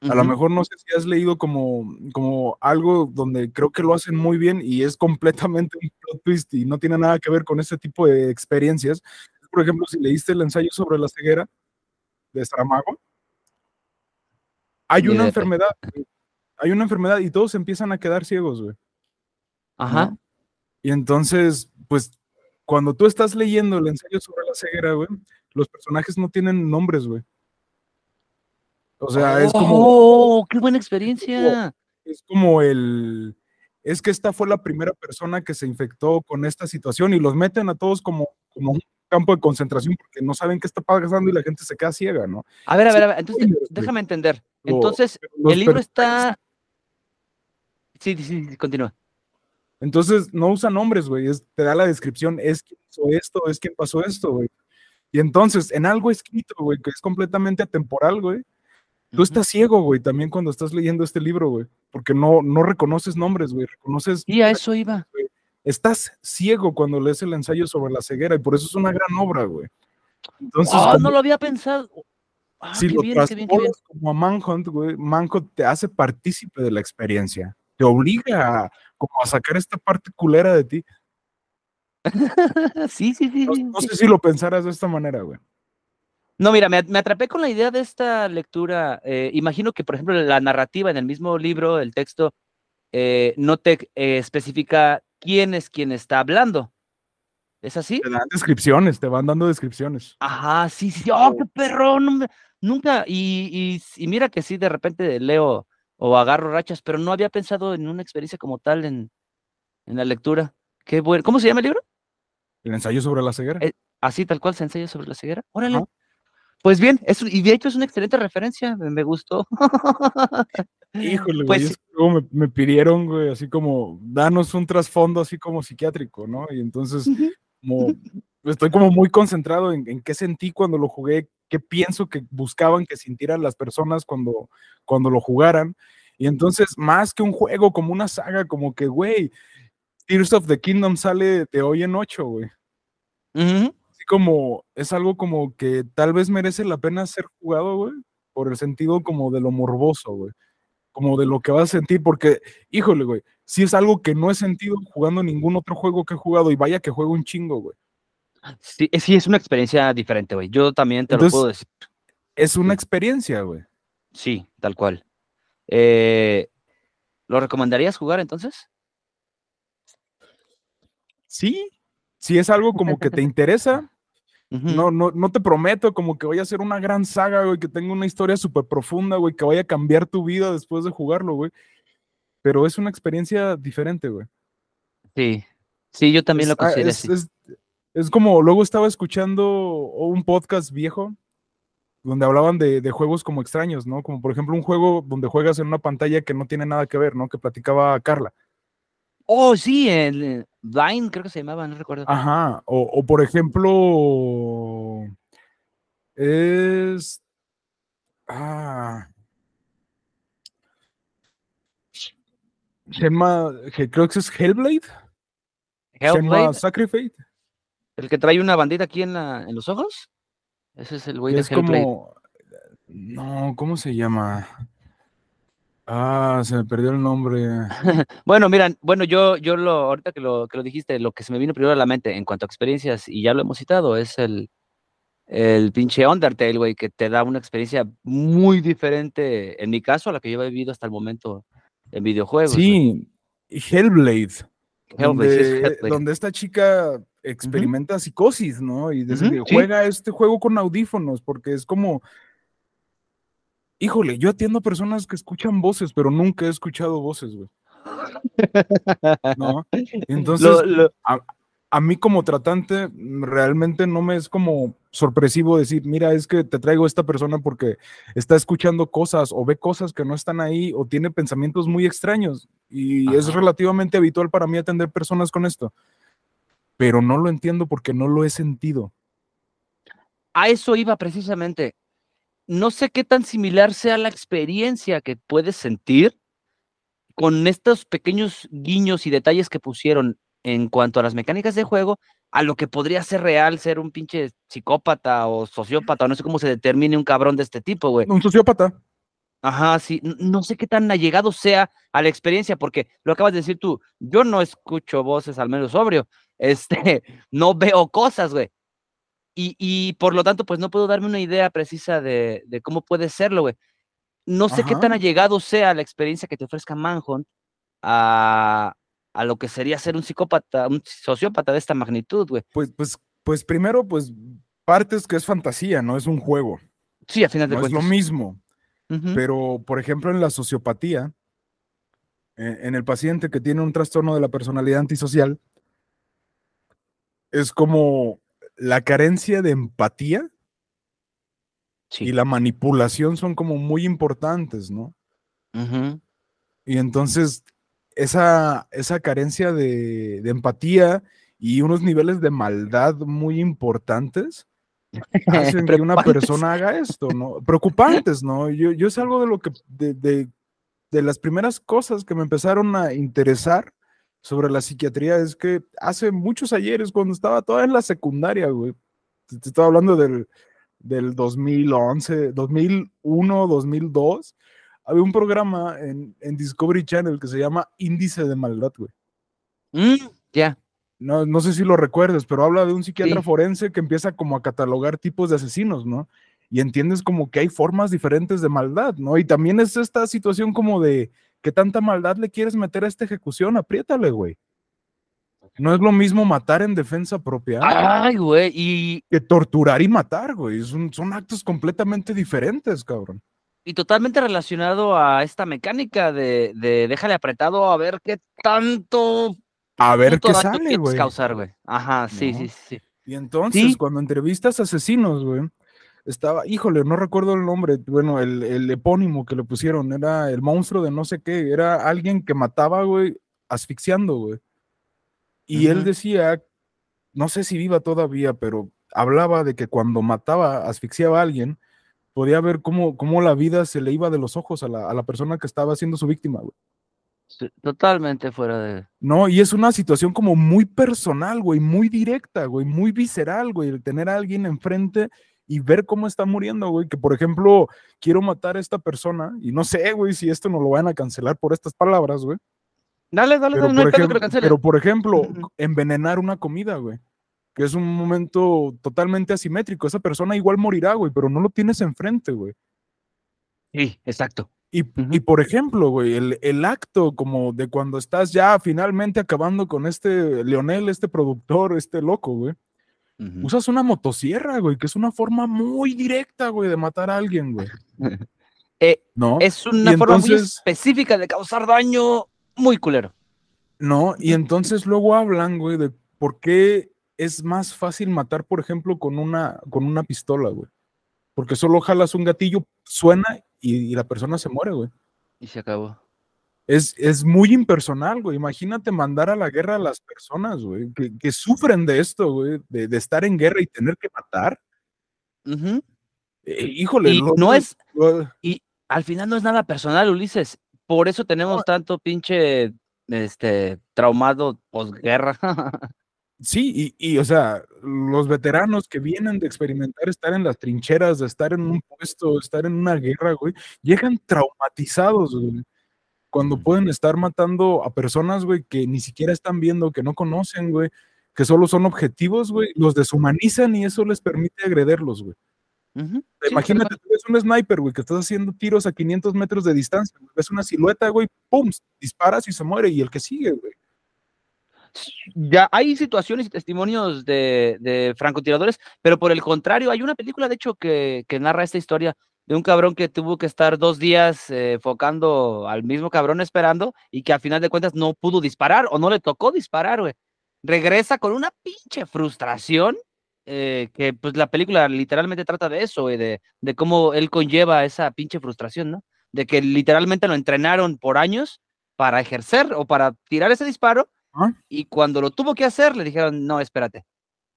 A uh -huh. lo mejor no sé si has leído como, como algo donde creo que lo hacen muy bien y es completamente un plot twist y no tiene nada que ver con ese tipo de experiencias. Por ejemplo, si leíste el ensayo sobre la ceguera de Saramago, hay una enfermedad, hay una enfermedad y todos empiezan a quedar ciegos, güey. Ajá. ¿no? Y entonces, pues, cuando tú estás leyendo el ensayo sobre la ceguera, güey, los personajes no tienen nombres, güey. O sea, es como. ¡Oh, qué buena experiencia! Es como el. Es que esta fue la primera persona que se infectó con esta situación y los meten a todos como, como un campo de concentración porque no saben qué está pasando y la gente se queda ciega, ¿no? A ver, a ver, a ver. Entonces, déjame entender. Entonces, el libro está. Sí, sí, sí, continúa. Entonces, no usa nombres, güey. Te da la descripción, es quien hizo esto, es quien pasó esto, güey. Y entonces, en algo escrito, güey, que es completamente atemporal, güey, Tú estás ciego, güey, también cuando estás leyendo este libro, güey, porque no, no reconoces nombres, güey, reconoces... Y a eso iba. Estás ciego cuando lees el ensayo sobre la ceguera y por eso es una gran obra, güey. Entonces, oh, como, no lo había pensado. Ah, si lo bien, transportas como a Manhunt, güey, Manhunt te hace partícipe de la experiencia, te obliga a, como a sacar esta parte culera de ti. sí, sí, sí. No, no sé si lo pensaras de esta manera, güey. No, mira, me, me, atrapé con la idea de esta lectura. Eh, imagino que, por ejemplo, la narrativa en el mismo libro, el texto, eh, no te eh, especifica quién es quien está hablando. ¿Es así? Te dan descripciones, te van dando descripciones. Ajá, sí, sí. ¡Oh, qué perro! No, nunca. Y, y, y, mira que sí, de repente leo o agarro rachas, pero no había pensado en una experiencia como tal en, en la lectura. Qué bueno. ¿Cómo se llama el libro? El ensayo sobre la ceguera. así, tal cual, se ensayo sobre la ceguera. Órale. Ajá. Pues bien, es, y de hecho es una excelente referencia, me, gustó. Híjole, güey, pues, me, me, pidieron, güey, así como, danos un trasfondo así como psiquiátrico, ¿no? Y entonces, como, estoy como muy concentrado en, en, qué sentí cuando lo jugué, qué pienso que buscaban que sintieran las personas cuando, cuando lo jugaran. Y entonces, más que un juego, como una saga, como que, güey, Tears of the Kingdom sale de hoy en ocho, güey. Uh -huh como, es algo como que tal vez merece la pena ser jugado, güey, por el sentido como de lo morboso, güey, como de lo que vas a sentir, porque, híjole, güey, si es algo que no he sentido jugando ningún otro juego que he jugado, y vaya que juego un chingo, güey. Sí, sí, es una experiencia diferente, güey, yo también te Entonces, lo puedo decir. Es una experiencia, güey. Sí, tal cual. Eh, ¿Lo recomendarías jugar entonces? Sí, si es algo como que te interesa, Uh -huh. No, no, no te prometo como que vaya a ser una gran saga, güey, que tenga una historia súper profunda, güey, que vaya a cambiar tu vida después de jugarlo, güey. Pero es una experiencia diferente, güey. Sí, sí, yo también es, lo considero es, es, es, como, luego estaba escuchando un podcast viejo donde hablaban de, de, juegos como extraños, ¿no? Como por ejemplo un juego donde juegas en una pantalla que no tiene nada que ver, ¿no? Que platicaba Carla. Oh, sí, el Vine creo que se llamaba, no recuerdo. Ajá, o, o por ejemplo, es... Ah, se llama, creo que es Hellblade. Hellblade. Se llama Sacrifice. ¿El que trae una bandita aquí en, la, en los ojos? Ese es el güey de es Hellblade. como. No, ¿cómo se llama? Ah, se me perdió el nombre. Bueno, mira, bueno, yo, yo lo, ahorita que lo, que lo dijiste, lo que se me vino primero a la mente en cuanto a experiencias, y ya lo hemos citado, es el, el pinche Undertale, güey, que te da una experiencia muy diferente, en mi caso, a la que yo he vivido hasta el momento en videojuegos. Sí, Hellblade. Hellblade, sí, es donde, Hellblade. donde esta chica experimenta psicosis, ¿no? Y desde Ujú, que sí. juega este juego con audífonos, porque es como, híjole, yo atiendo a personas que escuchan voces, pero nunca he escuchado voces, güey. ¿No? Entonces, Lo- lo- a mí como tratante mm, realmente no me es como sorpresivo decir, mira, es que te traigo a esta persona porque está escuchando cosas o ve cosas que no están ahí o tiene pensamientos muy extraños y es relativamente habitual para mí atender personas con esto. Pero no lo entiendo porque no lo he sentido. a eso iba precisamente. No sé qué tan similar sea la experiencia que puedes sentir con estos pequeños guiños y detalles que pusieron en cuanto a las mecánicas de juego, a lo que podría ser real ser un pinche psicópata o sociópata, o no sé cómo se determine un cabrón de este tipo, güey. Un sociópata. Ajá, sí, no sé qué tan allegado sea a la experiencia, porque lo acabas de decir tú, yo no escucho voces al menos sobrio, este, no veo cosas, güey. Y, y por lo tanto, pues no puedo darme una idea precisa de, de cómo puede serlo, güey. No sé qué tan allegado sea la experiencia que te ofrezca Manhunt a, a lo que sería ser un psicópata, un sociópata de esta magnitud, güey. Pues, pues, pues primero, pues partes que es fantasía, no es un juego. Sí, a final de No es lo cuentas. mismo. Pero, por ejemplo, en la sociopatía, eh, en el paciente que tiene un trastorno de la personalidad antisocial, es como la carencia de empatía sí. y la manipulación son como muy importantes, ¿no? Y entonces, esa, esa carencia de, de empatía y unos niveles de maldad muy importantes hacen que una persona haga esto, ¿no? Preocupantes, ¿no? Yo, yo es algo de lo que, de, de, de las primeras cosas que me empezaron a interesar sobre la psiquiatría es que hace muchos ayeres, cuando estaba todavía en la secundaria, güey, te, te estaba hablando del, del 2011, 2001, 2002, había un programa en, en Discovery Channel que se llama Índice de Maldad, güey. Mm, ya. No, no sé si lo recuerdes, pero habla de un psiquiatra Sí. forense que empieza como a catalogar tipos de asesinos, ¿no? Y entiendes como que hay formas diferentes de maldad, ¿no? Y también es esta situación como de qué tanta maldad le quieres meter a esta ejecución, apriétale, güey. No es lo mismo matar en defensa propia Ay, güey, y, que torturar y matar, güey. Son, son actos completamente diferentes, cabrón. y totalmente relacionado a esta mecánica de, de déjale apretado a ver qué tanto A ver qué sale, güey. causar, güey. Ajá, sí, No. sí, sí. Y entonces, Sí. cuando entrevistas asesinos, güey, estaba, híjole, no recuerdo el nombre, bueno, el, el epónimo que le pusieron, era el monstruo de no sé qué, era alguien que mataba, güey, asfixiando, güey. Y él decía, no sé si viva todavía, pero hablaba de que cuando mataba, asfixiaba a alguien, podía ver cómo, cómo la vida se le iba de los ojos a la, a la persona que estaba siendo su víctima, güey. Totalmente fuera de. No, y es una situación como muy personal, güey, muy directa, güey, muy visceral, güey, el tener a alguien enfrente y ver cómo está muriendo, güey, que por ejemplo, quiero matar a esta persona y no sé, güey, si esto no lo van a cancelar por estas palabras, güey. Dale, dale, Pero, dale, no que lo cancelen. pero por ejemplo, envenenar una comida, güey, que es un momento totalmente asimétrico. Esa persona igual morirá, güey, pero no lo tienes enfrente, güey. Sí, exacto. Y, y, por ejemplo, güey, el, el acto como de cuando estás ya finalmente acabando con este Leonel, este productor, este loco, güey. Usas una motosierra, güey, que es una forma muy directa, güey, de matar a alguien, güey. Eh, ¿No? es una forma muy específica de causar daño muy culero. No, y entonces luego hablan, güey, de por qué es más fácil matar, por ejemplo, con una, con una pistola, güey. Porque solo jalas un gatillo, suena y, y la persona se muere, güey. Y se acabó. Es, es muy impersonal, güey. Imagínate mandar a la guerra a las personas, güey, que, que sufren de esto, güey, de, de estar en guerra y tener que matar. Eh, híjole, Y no es, lo- al final no es nada personal, Ulises. Por eso tenemos tanto pinche este traumado posguerra. Sí, y, y, o sea, los veteranos que vienen de experimentar estar en las trincheras, de estar en un puesto, estar en una guerra, güey, llegan traumatizados, güey. Cuando pueden estar matando a personas, güey, que ni siquiera están viendo, que no conocen, güey, que solo son objetivos, güey, los deshumanizan y eso les permite agrederlos, güey. Imagínate, tú ves un sniper, güey, que estás haciendo tiros a 500 metros de distancia, ves una silueta, güey, pum, disparas y se muere, y el que sigue, güey. Ya hay situaciones y testimonios de, francotiradores, pero por el contrario, hay una película, de hecho, que, narra esta historia de un cabrón que tuvo que estar dos días eh, focando al mismo cabrón esperando y que al final de cuentas no pudo disparar o no le tocó disparar, güey. Regresa con una pinche frustración eh, que pues la película literalmente trata de eso, güey, de, de cómo él conlleva esa pinche frustración, ¿no? De que literalmente lo entrenaron por años para ejercer o para tirar ese disparo y cuando lo tuvo que hacer, le dijeron, no, espérate.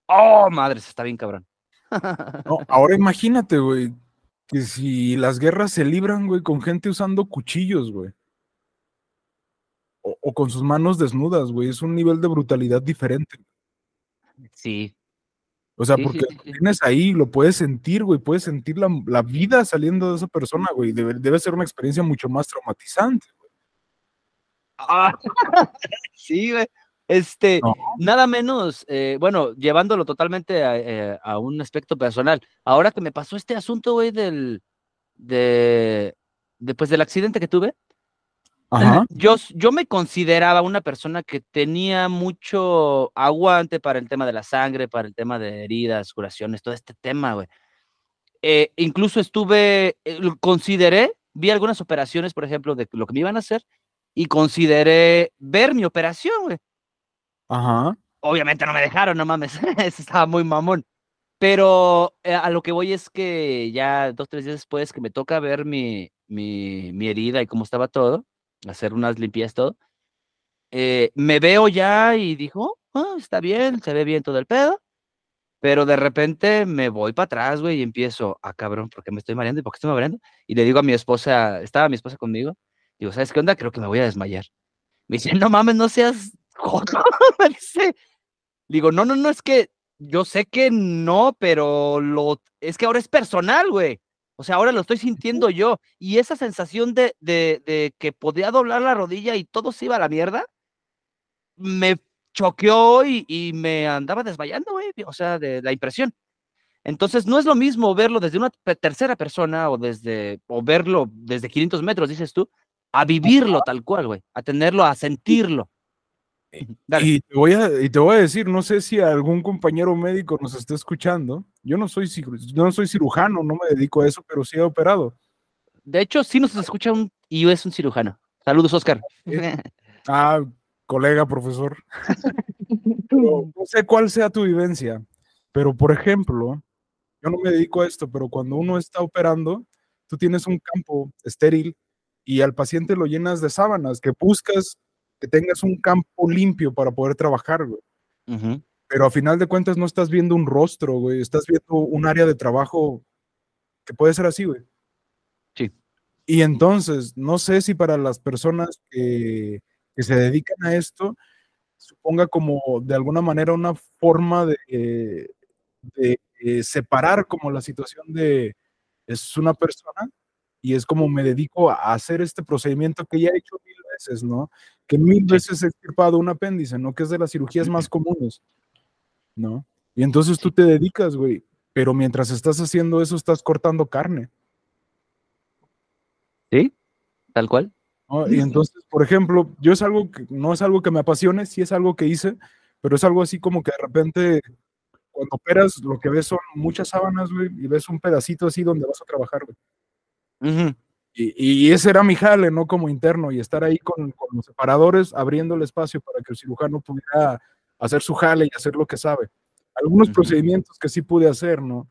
Oh, madre, está bien cabrón. ahora imagínate, güey, que si las guerras se libran, güey, con gente usando cuchillos, güey. O, con sus manos desnudas, güey. Es un nivel de brutalidad diferente. Sí. O sea, porque tienes ahí, lo puedes sentir, güey. Puedes sentir la, vida saliendo de esa persona, güey. Debe, debe ser una experiencia mucho más traumatizante. Ah, sí, güey. Este, nada menos, eh, bueno, llevándolo totalmente eh, a, un aspecto personal. Ahora que me pasó este asunto, güey, del, de, después del accidente que tuve, Yo, yo me consideraba una persona que tenía mucho aguante para el tema de la sangre, para el tema de heridas, curaciones, todo este tema, güey. Eh, incluso estuve, consideré, vi algunas operaciones, por ejemplo, de lo que me iban a hacer, y consideré ver mi operación, güey. Ajá. Obviamente no me dejaron, no mames, estaba muy mamón. Pero eh, a lo que voy es que ya dos, tres días después que me toca ver mi, mi, mi herida y cómo estaba todo, hacer unas limpias, todo, eh, me veo ya y dijo, oh, está bien, se ve bien todo el pedo. Pero de repente me voy para atrás, güey, y empiezo, ah, cabrón, ¿por qué me estoy mareando y por qué estoy mareando? Y le digo a mi esposa, estaba mi esposa conmigo, Digo, ¿sabes qué onda? Creo que me voy a desmayar. Me dice, no mames, no seas digo, no, no, no, es que yo sé que no, pero lo, es que ahora es personal, güey. O sea, ahora lo estoy sintiendo yo. Y esa sensación de, de, de que podía doblar la rodilla y todo se iba a la mierda, me choqueó y, y me andaba desmayando, güey. O sea, de la impresión. Entonces, no es lo mismo verlo desde una tercera persona o desde, o verlo desde 500 metros, dices tú, a vivirlo tal cual, güey, a tenerlo, a sentirlo. Y te, voy a, y te voy a decir, no sé si algún compañero médico nos está escuchando. Yo no soy, no soy cirujano, no me dedico a eso, pero sí he operado. De hecho, sí nos escucha un y es un cirujano. Saludos, Oscar. Eh, ah, colega, profesor. no sé cuál sea tu vivencia, pero por ejemplo, yo no me dedico a esto, pero cuando uno está operando, tú tienes un campo estéril y al paciente lo llenas de sábanas, que buscas que tengas un campo limpio para poder trabajar, güey. Pero a final de cuentas no estás viendo un rostro, güey, estás viendo un área de trabajo que puede ser así, güey. Sí. Y entonces, no sé si para las personas que, se dedican a esto, suponga como de alguna manera una forma de, de eh, separar como la situación de es una persona y es como me dedico a hacer este procedimiento que ya he hecho mil veces, ¿no? Que mil veces he extirpado un apéndice, ¿no? Que es de las cirugías más comunes, ¿no? Y entonces tú te dedicas, güey, pero mientras estás haciendo eso estás cortando carne. ¿Sí? Tal cual. Y entonces, por ejemplo, yo es algo que no es algo que me apasione, sí es algo que hice, pero es algo así como que de repente cuando operas lo que ves son muchas sábanas, güey, y ves un pedacito así donde vas a trabajar, güey y, ese era mi jale, ¿no? Como interno, y estar ahí con, los separadores, abriendo el espacio para que el cirujano pudiera hacer su jale y hacer lo que sabe. Algunos procedimientos que sí pude hacer, ¿no?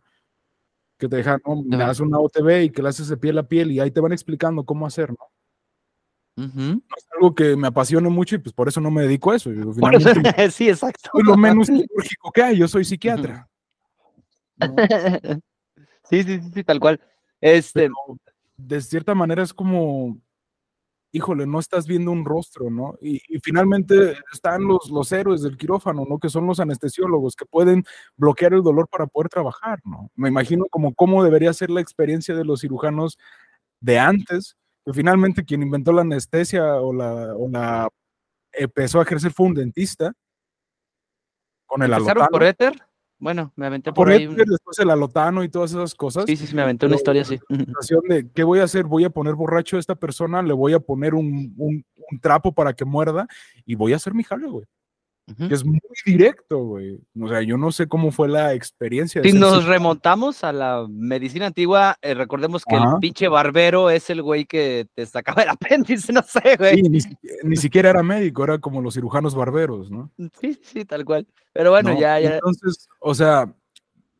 Que te dejan, ¿no? Le das una OTB y que le haces de piel a piel y ahí te van explicando cómo hacer, ¿no? No es algo que me apasione mucho y pues por eso no me dedico a eso. sí, exacto. Soy lo menos quirúrgico que hay, yo soy psiquiatra. sí, sí, sí, tal cual. Este, de cierta manera es como, híjole, no estás viendo un rostro, ¿no? Y, finalmente están los, los héroes del quirófano, ¿no? Que son los anestesiólogos que pueden bloquear el dolor para poder trabajar, ¿no? Me imagino como cómo debería ser la experiencia de los cirujanos de antes, que finalmente quien inventó la anestesia o la, o la empezó a ejercer fue un dentista con el alotano. por éter? Bueno, me aventé por, ahí. Después el alotano y todas esas cosas. Sí, sí, sí me aventé una historia así. de, ¿qué voy a hacer? Voy a poner borracho a esta persona, le voy a poner un, un, un trapo para que muerda y voy a hacer mi jale, güey que es muy directo, güey. O sea, yo no sé cómo fue la experiencia. Si nos remontamos a la medicina antigua, eh, recordemos que el pinche barbero es el güey que te sacaba el apéndice, no sé, güey. ni, siquiera era médico, era como los cirujanos barberos, ¿no? Sí, sí, tal cual. Pero bueno, ya, ya. Entonces, o sea,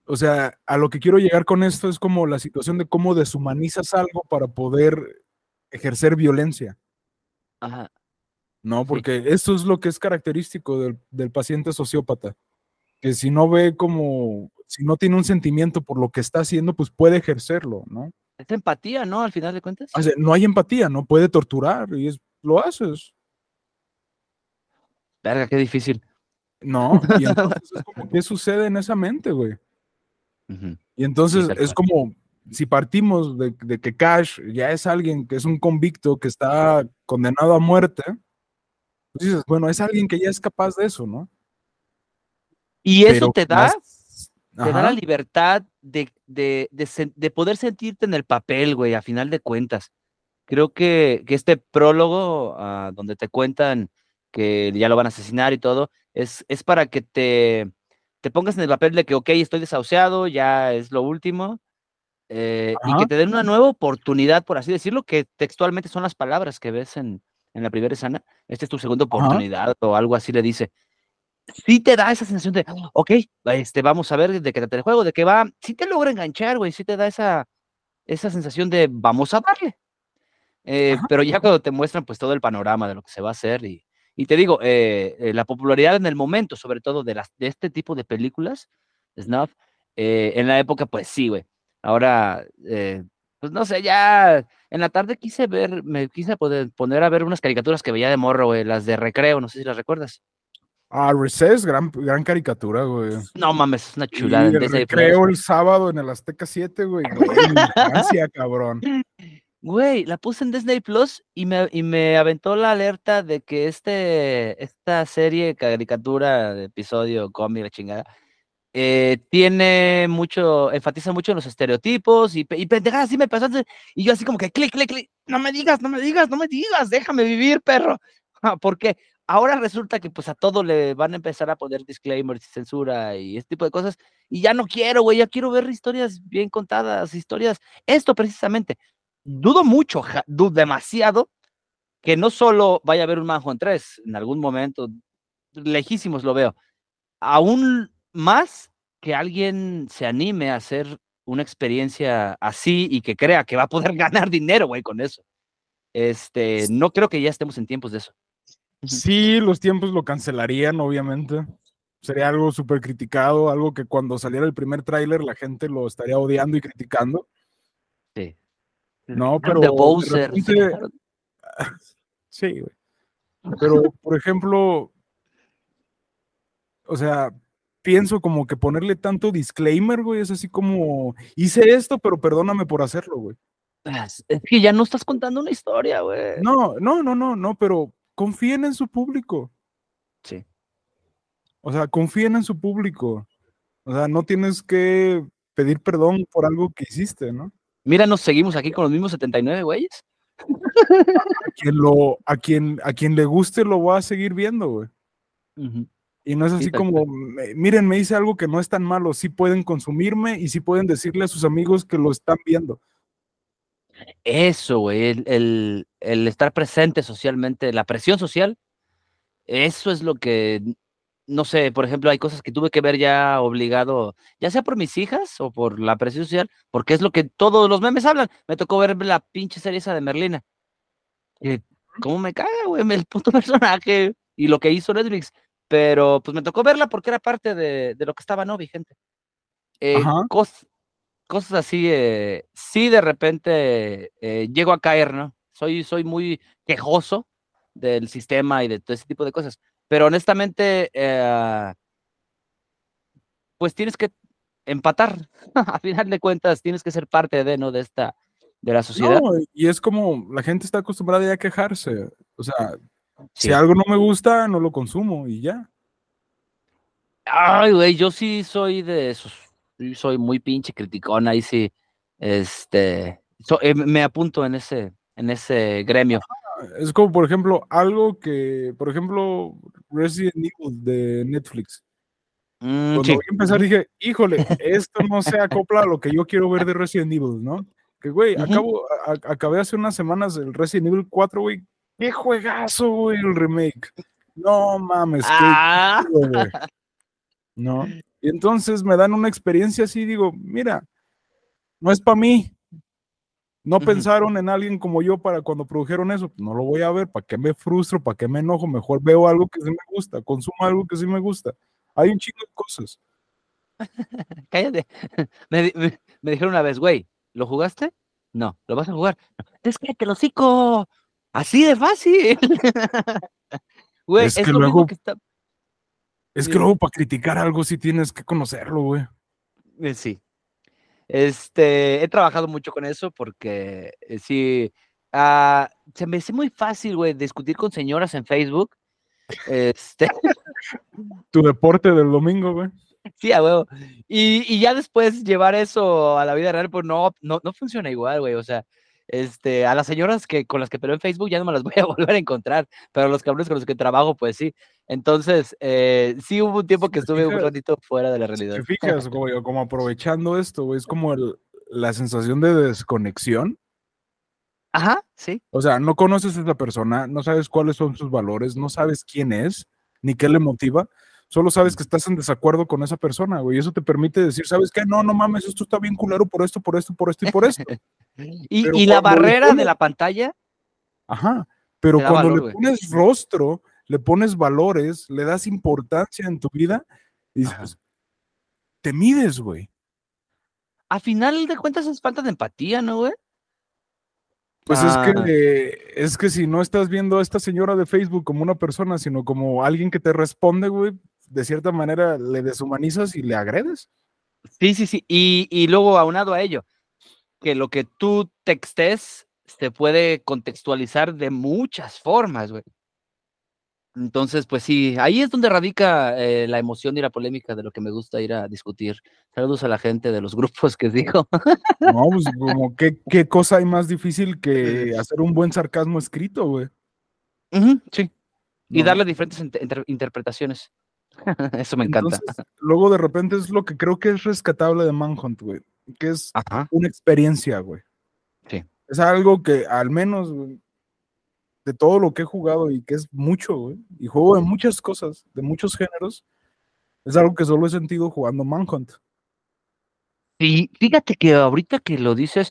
o sea, a lo que quiero llegar con esto es como la situación de cómo deshumanizas algo para poder ejercer violencia. Ajá. ¿No? Porque eso es lo que es característico del, paciente sociópata, que si no ve como, si no tiene un sentimiento por lo que está haciendo, pues puede ejercerlo, ¿no? Es empatía, ¿no? Al final de cuentas. no hay empatía, no puede torturar y es, lo haces. Verga, qué difícil. No, y entonces es como, ¿qué sucede en esa mente, güey? Y entonces es como, si partimos de, de, que Cash ya es alguien que es un convicto que está condenado a muerte, pues dices, bueno, es alguien que ya es capaz de eso, ¿no? Y eso te da, te da la libertad de, poder sentirte en el papel, güey, a final de cuentas. Creo que, este prólogo, ah, donde te cuentan que ya lo van a asesinar y todo, es, es para que te, te pongas en el papel de que, ok, estoy desahuciado, ya es lo último, eh, y que te den una nueva oportunidad, por así decirlo, que textualmente son las palabras que ves en, en la primera escena, esta es tu segunda oportunidad o algo así le dice. Sí te da esa sensación de, ok, este, vamos a ver de qué trata el juego, de qué va. Sí te logra enganchar, güey, sí te da esa, esa sensación de, vamos a darle. Eh, pero ya cuando te muestran pues todo el panorama de lo que se va a hacer y, y te digo, eh, eh, la popularidad en el momento, sobre todo de, las, de este tipo de películas, Snuff, en la época pues sí, güey. Ahora, pues no sé, ya en la tarde quise ver, me quise poder poner a ver unas caricaturas que veía de morro, güey, las de recreo, no sé si las recuerdas. Ah, Recess, gran, gran caricatura, güey. No mames, es una chulada. recreo el sábado en el Azteca 7, güey. Gracias, cabrón. Güey, la puse en Disney Plus y me, y me aventó la alerta de que este, esta serie, caricatura, de episodio, cómic, la chingada, eh, tiene mucho, enfatiza mucho en los estereotipos y, y pendejadas así me pasó. Y yo así como que clic, clic, clic, no me digas, no me digas, no me digas, déjame vivir, perro. Porque ahora resulta que pues a todo le van a empezar a poner disclaimers y censura y este tipo de cosas. Y ya no quiero, güey, ya quiero ver historias bien contadas, historias. Esto precisamente. Dudo mucho, dudo demasiado que no solo vaya a haber un Manhunt 3 en algún momento, lejísimos lo veo. Aún más que alguien se anime a hacer una experiencia así y que crea que va a poder ganar dinero, güey, con eso. Este, no creo que ya estemos en tiempos de eso. Sí, los tiempos lo cancelarían, obviamente. Sería algo súper criticado, algo que cuando saliera el primer tráiler la gente lo estaría odiando y criticando. Sí. No, pero... De Bowser. Sí, güey. Pero, por ejemplo, o sea, pienso como que ponerle tanto disclaimer, güey, es así como, hice esto, pero perdóname por hacerlo, güey. Es que ya no estás contando una historia, güey. No, no, no, no, no, pero confíen en su público. Sí. O sea, confíen en su público. O sea, no tienes que pedir perdón por algo que hiciste, ¿no? Mira, nos seguimos aquí con los mismos 79 güeyes. A quien, lo, a, quien, a quien le guste lo va a seguir viendo, güey. Y no es así como, miren, me hice algo que no es tan malo, sí pueden consumirme y sí pueden decirle a sus amigos que lo están viendo. Eso, güey, el, estar presente socialmente, la presión social, eso es lo que, no sé, por ejemplo, hay cosas que tuve que ver ya obligado, ya sea por mis hijas o por la presión social, porque es lo que todos los memes hablan. Me tocó ver la pinche serie esa de Merlina. ¿Cómo me caga, güey, el puto personaje? Y lo que hizo Netflix pero pues me tocó verla porque era parte de, lo que estaba no vigente. Eh, cosas así, eh, sí de repente eh, llego a caer, ¿no? soy, soy muy quejoso del sistema y de todo ese tipo de cosas. Pero honestamente, eh, pues tienes que empatar. a final de cuentas, tienes que ser parte de, ¿no? De esta, de la sociedad. No, y es como la gente está acostumbrada ya a quejarse. O sea, si algo no me gusta, no lo consumo y ya. Ay, güey, yo sí soy de esos. Soy muy pinche criticón, ahí sí. Este, eh, me apunto en ese, en ese gremio. Es como, por ejemplo, algo que, por ejemplo, Resident Evil de Netflix. Mm, Cuando voy a empezar dije, híjole, esto no se acopla a lo que yo quiero ver de Resident Evil, ¿no? Que, güey, acabo, acabé hace unas semanas el Resident Evil 4, güey. ¡Qué juegazo, güey, el remake! No mames, ah. ¿No? Y entonces me dan una experiencia así, digo, mira, no es para mí, no pensaron en alguien como yo para cuando produjeron eso. No lo voy a ver. ¿Para qué me frustro? ¿Para qué me enojo? Mejor veo algo que sí me gusta. Consumo algo que sí me gusta. Hay un chingo de cosas. Cállate. Me, dijeron una vez, güey, ¿lo jugaste? No, ¿lo vas a jugar? Es que te lo cico. Así de fácil. Güey, es, que luego, que está... Es que luego para criticar algo sí tienes que conocerlo, güey. Eh, sí, este, he trabajado mucho con eso porque eh, sí, ah, se me hace muy fácil, güey, discutir con señoras en Facebook. Este. Tu deporte del domingo, güey. Sí, a huevo. Y, y, ya después llevar eso a la vida real, pues no, no, no funciona igual, güey. O sea, este, a las señoras que con las que pero en Facebook ya no me las voy a volver a encontrar, pero los cabrones con los que trabajo, pues sí. Entonces, eh, sí hubo un tiempo que estuve un ratito fuera de la realidad. ¿Te fijas, güey, como aprovechando esto, güey, es como la sensación de desconexión. Ajá, sí. O sea, no conoces a esa persona, no sabes cuáles son sus valores, no sabes quién es, ni qué le motiva, solo sabes que estás en desacuerdo con esa persona, güey. Eso te permite decir, ¿sabes qué? No, no mames, esto está bien culero por esto, por esto, por esto y por esto. y, la barrera de la pantalla. Ajá, pero cuando le pones rostro, le pones valores, le das importancia en tu vida, y dices, te mides, güey. A final de cuentas es falta de empatía, ¿no, güey? Pues es que ah. es que si no estás viendo a esta señora de Facebook como una persona, sino como alguien que te responde, güey, de cierta manera le deshumanizas y le agredes. Sí, sí, sí. Y, y luego aunado a ello, que lo que tú textes se puede contextualizar de muchas formas, güey. Entonces, pues sí, ahí es donde radica eh, la emoción y la polémica de lo que me gusta ir a discutir. Saludos a la gente de los grupos que dijo. No, pues como qué, qué cosa hay más difícil que hacer un buen sarcasmo escrito, güey. sí. Y darle diferentes interpretaciones. Eso me encanta. luego de repente es lo que creo que es rescatable de Manhunt, güey. Que es una experiencia, güey. Sí. Es algo que al menos, de todo lo que he jugado y que es mucho, güey, y juego de muchas cosas, de muchos géneros, es algo que solo he sentido jugando Manhunt. Sí, fíjate que ahorita que lo dices,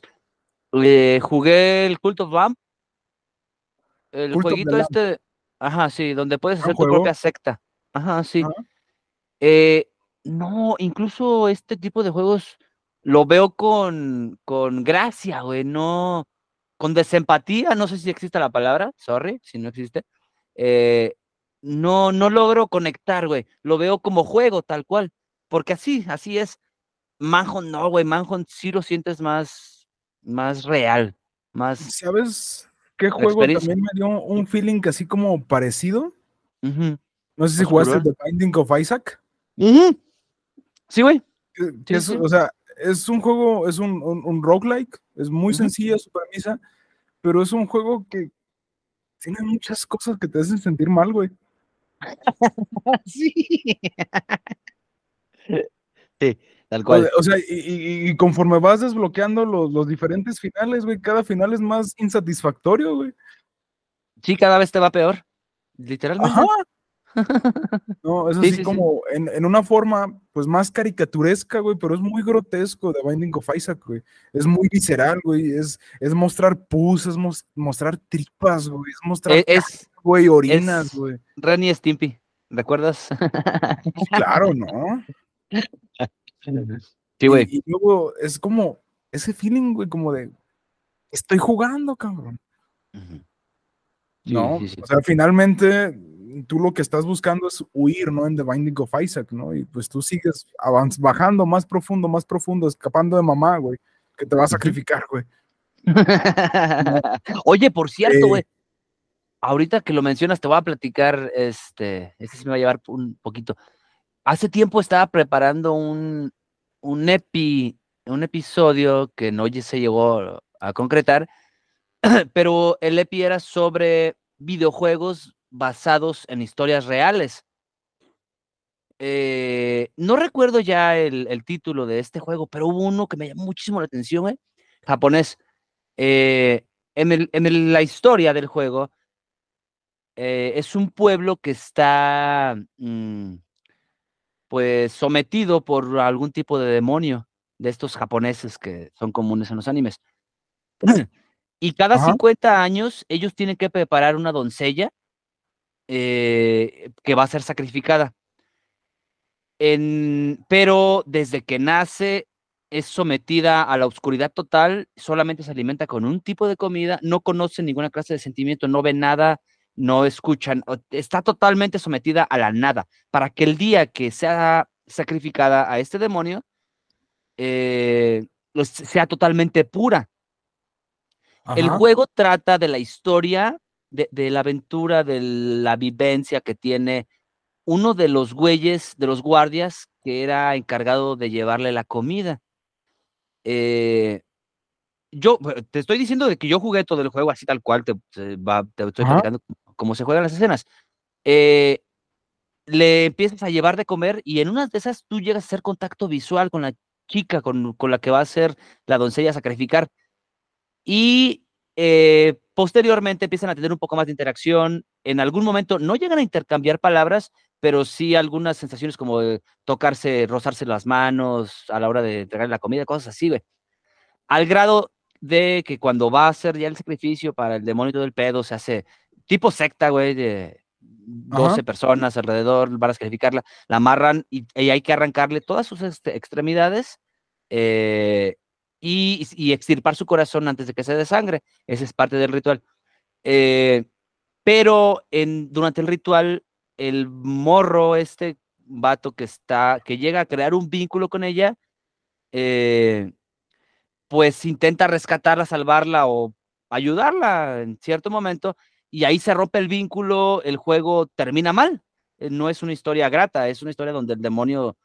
eh, jugué el Cult of Lamb, el jueguito este, ajá, sí, donde puedes hacer tu propia secta. Ajá, sí. Eh, no, incluso este tipo de juegos lo veo con, con gracia, güey, no, con desempatía, no sé si existe la palabra, sorry, si no existe, eh, no, no logro conectar, güey, lo veo como juego, tal cual, porque así, así es. Manhunt no, güey, Manhunt sí lo sientes más, más real, más... ¿Sabes qué juego también me dio un feeling así como parecido? No sé si jugaste The Binding of Isaac. Sí, güey. O sea, es un juego, es un, un, roguelike, es muy sencilla su premisa, pero es un juego que tiene muchas cosas que te hacen sentir mal, güey. sí. sí, tal cual. O sea, y, conforme vas desbloqueando los, los diferentes finales, güey, cada final es más insatisfactorio, güey. Sí, cada vez te va peor, literalmente. Ajá. No, es así como En, una forma, pues más caricaturesca, güey, pero es muy grotesco de Binding of Isaac, güey. Es muy visceral, güey. Es, es mostrar pus, es mostrar tripas, güey. Es mostrar, e, güey, orinas, güey. Renny Stimpy, ¿recuerdas? claro, ¿no? Sí, güey. Y, luego es como ese feeling, güey, como de estoy jugando, cabrón. ¿no? O sea, finalmente tú lo que estás buscando es huir, ¿no? En The Binding of Isaac, ¿no? Y pues tú sigues avanz bajando más profundo, más profundo, escapando de mamá, güey, que te va a sacrificar, güey. Oye, por cierto, Eh. güey. Ahorita que lo mencionas, te voy a platicar, este, este sí me va a llevar un poquito. Hace tiempo estaba preparando un, un epi, un episodio que no se llegó a concretar, pero el epi era sobre videojuegos basados en historias reales. Eh, no recuerdo ya el, el título de este juego, pero hubo uno que me llamó muchísimo la atención, ¿eh? japonés. Eh, en, el- en el- la historia del juego, eh, es un pueblo que está, mm, pues, sometido por algún tipo de demonio de estos japoneses que son comunes en los animes. Y cada Ajá. 50 años ellos tienen que preparar una doncella eh, que va a ser sacrificada. En- pero desde que nace es sometida a la oscuridad total, solamente se alimenta con un tipo de comida, no conoce ninguna clase de sentimiento, no ve nada, no escuchan, está totalmente sometida a la nada, para que el día que sea sacrificada a este demonio, eh, pues, sea totalmente pura. El juego trata de la historia, de, de la aventura, de la vivencia que tiene uno de los güeyes, de los guardias, que era encargado de llevarle la comida. Eh, yo te estoy diciendo de que yo jugué todo el juego así tal cual, te, te va- te estoy cómo- cómo se juegan las escenas. Eh, le empiezas a llevar de comer y en una de esas tú llegas a hacer contacto visual con la chica con, con la que va a ser la doncella a sacrificar. Y eh, posteriormente empiezan a tener un poco más de interacción. En algún momento no llegan a intercambiar palabras, pero sí algunas sensaciones como de tocarse, rozarse las manos a la hora de entregarle la comida, cosas así, güey. Al grado de que cuando va a hacer ya el sacrificio para el demonio y todo el pedo, se hace tipo secta, güey, de 12 Ajá. personas alrededor, van a sacrificarla, la amarran y, y hay que arrancarle todas sus este, extremidades eh, y, extirpar su corazón antes de que se desangre. Ese es parte del ritual. Eh, pero en, durante el ritual, el morro, este vato que está, que llega a crear un vínculo con ella, eh, pues intenta rescatarla, salvarla o ayudarla en cierto momento, y ahí se rompe el vínculo, el juego termina mal. Eh, No es una historia grata, es una historia donde el demonio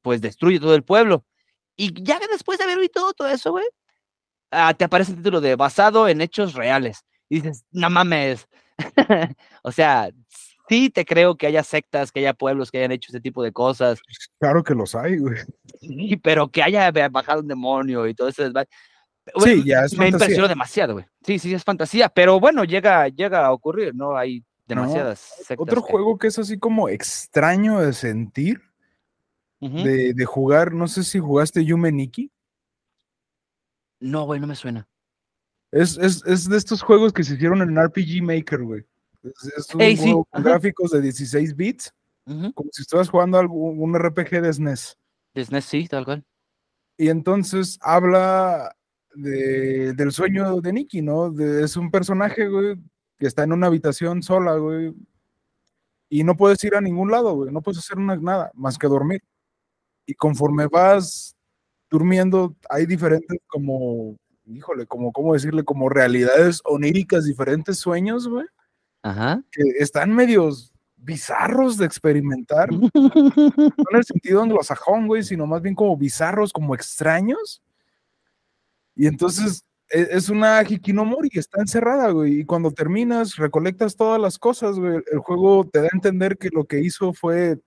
pues destruye todo el pueblo. Y ya después de haber visto todo eso, güey, ah, te aparece el título de basado en hechos reales. Y dices, no mames. o sea, sí te creo que haya sectas, que haya pueblos que hayan hecho ese tipo de cosas, Claro que los hay, güey. sí, pero que haya ba- bajado un demonio y todo eso. Sí, ya es me fantasía. impresionó demasiado, güey. Sí, sí, es fantasía, pero bueno, llega, llega a ocurrir, ¿no? Hay demasiadas sectas Otro que- juego que es así como extraño de sentir, De, de jugar, no sé si jugaste Yume Nikki. No, güey, no me suena. Es, es, es de estos juegos que se hicieron en RPG Maker, güey. Es, es un Ey, sí, juego con gráficos de 16 bits, como si estuvieras jugando algo, un RPG de E SNES. De SNES, sí, tal cual. Y entonces habla de, del sueño de Nikki, ¿no? De- es un personaje, güey, que está en una habitación sola, güey. Y no puedes ir a ningún lado, güey. No puedes hacer una- nada más que dormir. Y conforme vas durmiendo, hay diferentes como, híjole, como, ¿cómo decirle? Como realidades oníricas, diferentes sueños, güey, Ajá. que están medios bizarros de experimentar. No en el sentido anglosajón, güey, sino más bien como bizarros, como extraños. Y entonces e- es una Hikinomori, está encerrada, güey. Y cuando terminas, recolectas todas las cosas, güey. El juego te da a entender que lo que hizo fue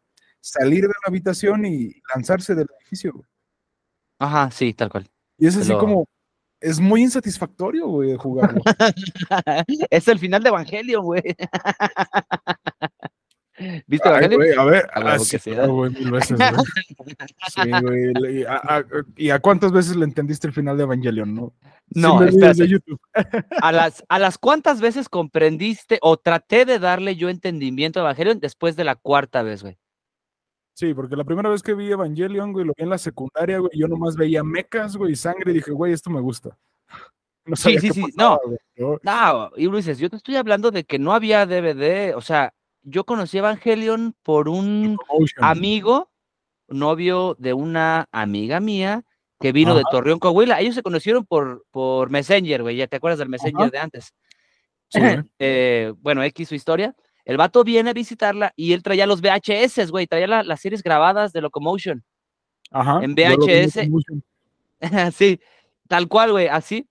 salir de la habitación y lanzarse del edificio, güey. Ajá, sí, tal cual. Y es así como, es muy insatisfactorio, güey, jugarlo. es el final de Evangelion, güey. ¿Viste Ay, Evangelion? güey, a ver, A ah, sí, ¿verdad? güey, mil veces, güey. Sí, güey. ¿Y a, a- y a cuántas veces le entendiste el final de Evangelion, no? No, ver de. YouTube. ¿A las, ¿A las cuántas veces comprendiste o traté de darle yo entendimiento a Evangelion después de la cuarta vez, güey? Sí, porque la primera vez que vi Evangelion, güey, lo vi en la secundaria, güey, yo nomás veía mecas, güey, y sangre, y dije, güey, esto me gusta. No Sí, sí, sí, pasaba, güey, ¿no? No, y Luis, yo te estoy hablando de que no había DVD, o sea, yo conocí Evangelion por un amigo, novio de una amiga mía que vino de Ajá. Torreón, Coahuila. Ellos se conocieron por, por Messenger, güey, ya te acuerdas del Messenger Ajá. de antes. Sí. Eh, bueno, X su historia. El vato viene a visitarla y él traía los VHS, güey, traía la- las series grabadas de Locomotion. Ajá. en VHS. Sí, tal cual, güey, así.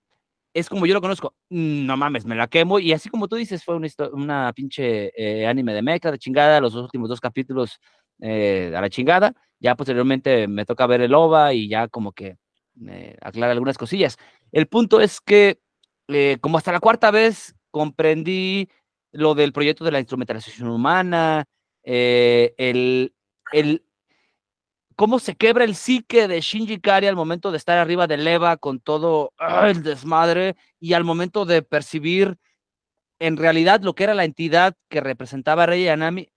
Es como yo lo conozco. No mames, me la quemo. Y así como tú dices, fue una, una pinche eh, anime de mecha de chingada. Los últimos dos capítulos eh, a la chingada. Ya posteriormente me toca ver el OVA y ya como que me aclara algunas cosillas. El punto es que, eh, como hasta la cuarta vez, comprendí lo del proyecto de la instrumentalización humana, eh, el, el, cómo se quebra el psique de Shinji Kari al momento de estar arriba del Eva con todo ah, el desmadre y al momento de percibir en realidad lo que era la entidad que representaba a Rey Yanami.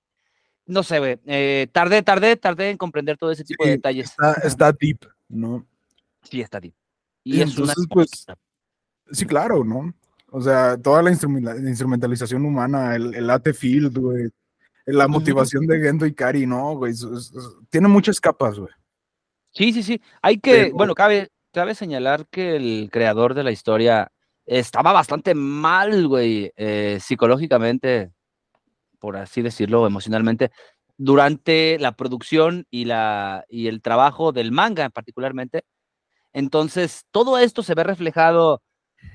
No sé, güey. eh, tardé, tardé, tardé en comprender todo ese tipo de detalles. Está, está deep, ¿no? Sí, está bien. Y Y es una entonces, pues, Sí, claro, ¿no? O sea, toda la instrumenta- la instrumentalización humana, el, el field, güey. La Ujú. motivación de Gendo y Kari, ¿no, güey? Tiene muchas capas, güey. Sí, sí, sí. Hay que, Pero- bueno, cabe, cabe señalar que el creador de la historia estaba bastante mal, güey, eh, psicológicamente, por así decirlo, emocionalmente, durante la producción y, la, y el trabajo del manga particularmente. Entonces, todo esto se ve reflejado,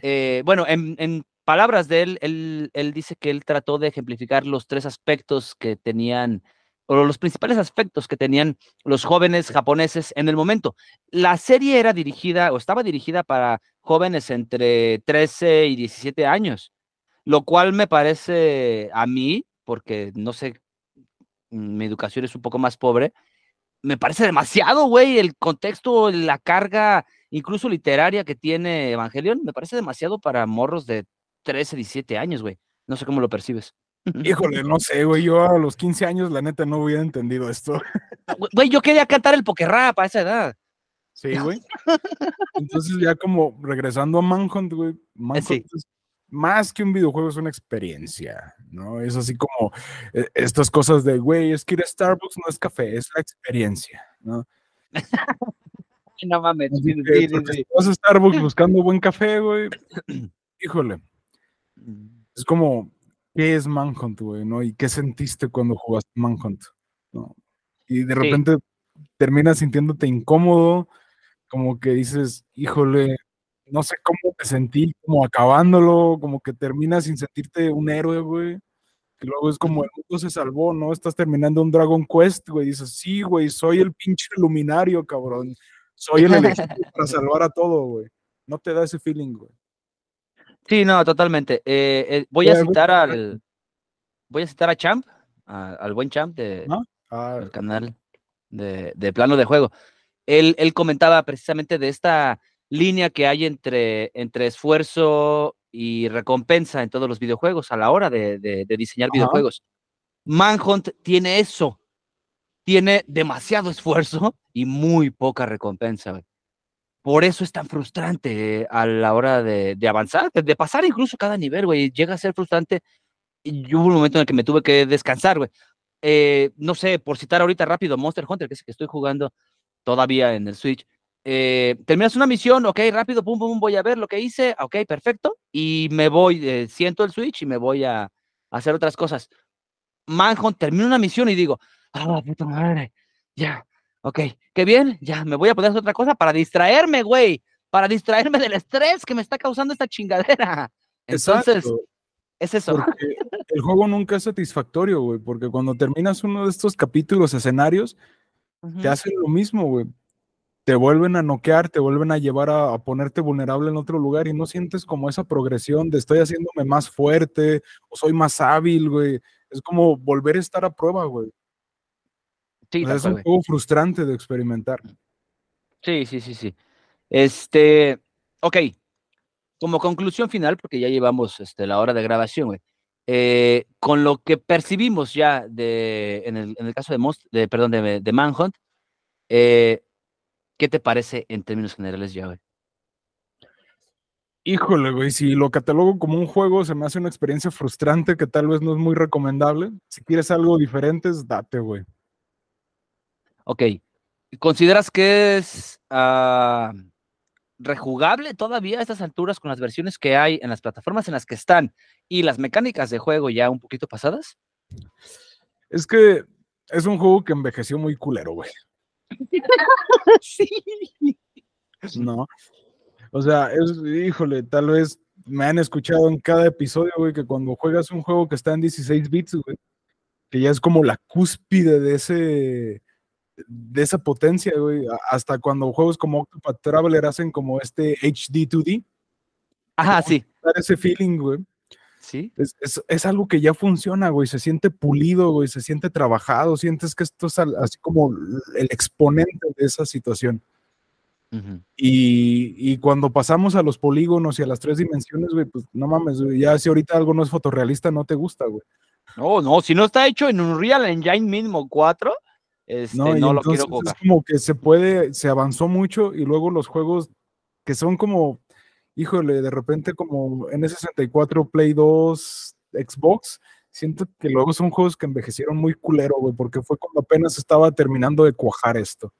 eh, bueno, en, palabras de él, él, él dice que él trató de ejemplificar los tres aspectos que tenían, o los principales aspectos que tenían los jóvenes japoneses en el momento. La serie era dirigida o estaba dirigida para jóvenes entre 13 y 17 años, lo cual me parece a mí, porque no sé, mm, mi educación es un poco más pobre, me parece demasiado, güey, el contexto, la carga, incluso literaria que tiene Evangelion, me parece demasiado para morros de 13, 17 años, güey. No sé cómo lo percibes. Híjole, no sé, güey. Yo a los 15 años, la neta, no hubiera entendido esto. Güey, yo quería cantar el poker rap a esa edad. Sí, güey. Entonces, ya como regresando a Manhunt, güey. Manhunt sí. es más que un videojuego, es una experiencia, ¿no? Es así como eh, estas cosas de, güey, es que ir a Starbucks no es café, es la experiencia, ¿no? No mames. Sí, sí, sí, vas a Starbucks buscando buen café, güey, híjole, es como, ¿qué es Manhunt, güey? ¿no? ¿Y qué sentiste cuando jugaste Manhunt? ¿no? Y de Sí. repente terminas sintiéndote incómodo, como que dices, híjole, no sé cómo te sentí, como acabándolo, como que terminas sin sentirte un héroe, güey. Y luego es como el mundo se salvó, ¿no? Estás terminando un Dragon Quest, güey. Dices, sí, güey, soy el pinche luminario, cabrón. Soy el elegido para salvar a todo, güey. No te da ese feeling, güey. Sí, no, totalmente. Eh, eh, voy a citar al. Voy a citar a Champ, a- al buen Champ de, ¿No? Ah, del canal de, de plano de juego. Él, él comentaba precisamente de esta línea que hay entre, entre esfuerzo y recompensa en todos los videojuegos a la hora de, de- de diseñar Ajá. videojuegos. Manhunt tiene eso. Tiene demasiado esfuerzo y muy poca recompensa. güey. Por eso es tan frustrante eh, a la hora de, de avanzar, de, pasar incluso cada nivel, güey. Llega a ser frustrante. Y hubo un momento en el que me tuve que descansar, güey. Eh, no sé, por citar ahorita rápido, Monster Hunter, que es el que estoy jugando todavía en el Switch. Eh, terminas una misión, ok, rápido, pum, pum, voy a ver lo que hice, ok, perfecto, y me voy, eh, siento el Switch y me voy a, a hacer otras cosas. Manhunt, termino una misión y digo, ah, puta madre, ya, ok, qué bien, ya, me voy a poner otra cosa para distraerme, güey, para distraerme del estrés que me está causando esta chingadera. Entonces, exacto, es eso. porque el juego nunca es satisfactorio, güey, porque cuando terminas uno de estos capítulos, escenarios, te hacen lo mismo, güey. Te vuelven a noquear, te vuelven a llevar a, a ponerte vulnerable en otro lugar y no sientes como esa progresión de estoy haciéndome más fuerte o soy más hábil, güey. Es como volver a estar a prueba, güey. Sí, es un juego frustrante de experimentar. Sí, sí, sí, sí. Este, ok, como conclusión final, porque ya llevamos este, la hora de grabación, güey. eh, con lo que percibimos ya de, en el, en el caso de, perdón, de, de Manhunt, eh, ¿qué te parece en términos generales ya, güey? Híjole, güey, si lo catalogo como un juego, se me hace una experiencia frustrante que tal vez no es muy recomendable. Si quieres algo diferente, date, güey. Ok. ¿Consideras que es uh, rejugable todavía a estas alturas con las versiones que hay en las plataformas en las que están y las mecánicas de juego ya un poquito pasadas? Es que es un juego que envejeció muy culero, güey. sí. No. O sea, es, híjole, tal vez me han escuchado en cada episodio, güey, que cuando juegas un juego que está en 16 bits, güey, que ya es como la cúspide de ese de esa potencia, güey, hasta cuando juegos como Octopath Traveler hacen como este HD 2D. Ajá, sí. ese feeling, güey. Sí. Es, es, es, algo que ya funciona, güey, se siente pulido, güey, se siente trabajado, sientes que esto es así como el exponente de esa situación y, y, cuando pasamos a los polígonos y a las tres dimensiones, güey, pues no mames, ya si ahorita algo no es fotorrealista, no te gusta, güey. No, no, si no está hecho en un Real Engine mismo 4, este, no, no lo quiero Es como que se puede, se avanzó mucho y luego los juegos que son como, híjole, de repente como N64, Play 2, Xbox, siento que luego son juegos que envejecieron muy culero, güey, porque fue cuando apenas estaba terminando de cuajar esto.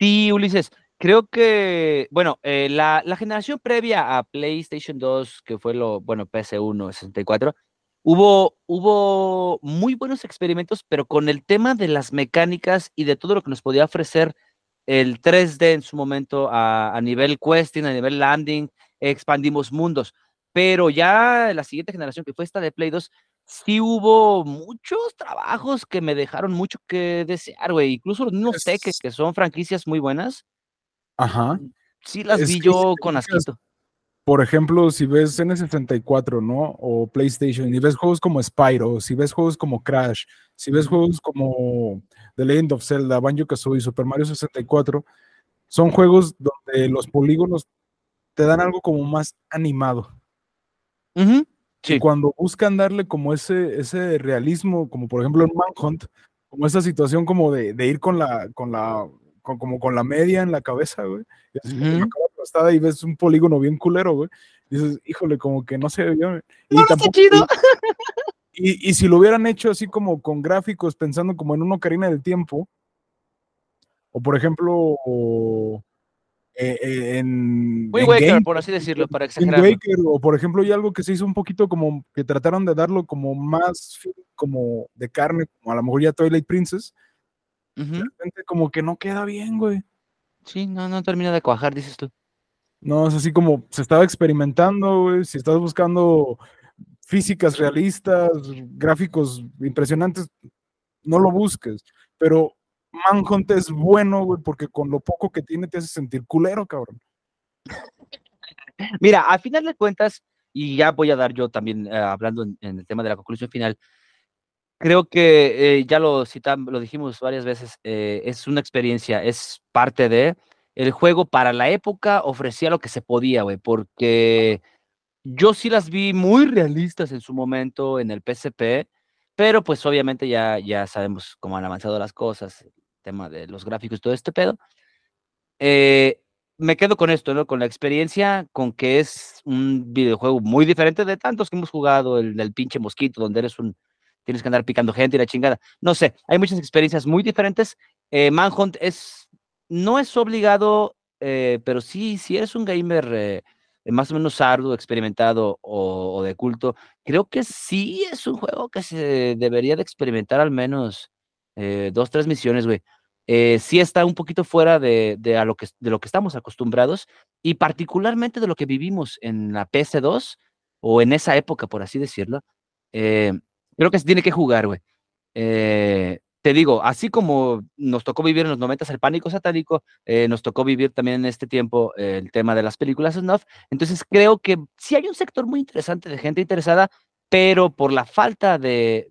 Sí, Ulises, creo que, bueno, eh, la, generación previa a PlayStation 2, que fue lo, bueno, PS1, 64, hubo, hubo muy buenos experimentos, pero con el tema de las mecánicas y de todo lo que nos podía ofrecer el 3D en su momento a, a nivel questing, a nivel landing, expandimos mundos. Pero ya la siguiente generación, que fue esta de Play 2, sí hubo muchos trabajos que me dejaron mucho que desear, güey. Incluso los mismos es... que son franquicias muy buenas. Ajá. Sí las vi yo con asquito. Por ejemplo, si ves N64, ¿no? O PlayStation, y ves juegos como Spyro, si ves juegos como Crash, si ves juegos como The Legend of Zelda, Banjo Kazooie, Super Mario 64, son juegos donde los polígonos te dan algo como más animado. Uh y cuando buscan darle como ese, ese realismo, como por ejemplo en Manhunt, como esa situación como de, de ir con la, con la, con, como con la media en la cabeza, güey. Y, uh y ves un polígono bien culero, güey. dices, híjole, como que no se ve bien. Y tampoco, chido. Y, y, si lo hubieran hecho así como con gráficos, pensando como en una ocarina del tiempo, o por ejemplo, eh, eh, en, Muy Waker, por así decirlo, para exagerar. o por ejemplo, y algo que se hizo un poquito como que trataron de darlo como más como de carne, como a lo mejor ya Twilight Princess. repente como que no queda bien, güey. Sí, no, no termina de cuajar, dices tú. No, es así como se estaba experimentando, güey. Si estás buscando físicas realistas, gráficos impresionantes, no lo busques. Pero Manhunt es bueno, güey, porque con lo poco que tiene te hace sentir culero, cabrón. Mira, al final de cuentas, y ya voy a dar yo también eh, hablando en, el tema de la conclusión final, creo que eh, ya lo citamos, lo dijimos varias veces, eh, es una experiencia, es parte de el juego para la época ofrecía lo que se podía, güey, porque yo sí las vi muy realistas en su momento en el PSP, pero pues obviamente ya, ya sabemos cómo han avanzado las cosas, tema de los gráficos y todo este pedo. Eh, me quedo con esto, ¿no? Con la experiencia, con que es un videojuego muy diferente de tantos que hemos jugado, el del pinche mosquito, donde eres un, tienes que andar picando gente y la chingada. No sé, hay muchas experiencias muy diferentes. Eh, Manhunt es, no es obligado, eh, pero sí, si eres un gamer más o menos arduo, experimentado o, de culto, creo que sí es un juego que se debería de experimentar al menos eh, dos, tres misiones, güey. Eh, sí está un poquito fuera de, a lo que, de lo que estamos acostumbrados y particularmente de lo que vivimos en la PS2 o en esa época, por así decirlo. Eh, creo que se tiene que jugar, güey. Eh, te digo, así como nos tocó vivir en los 90 el pánico satánico, eh, nos tocó vivir también en este tiempo el tema de las películas snuff. Entonces creo que sí hay un sector muy interesante de gente interesada, pero por la falta de,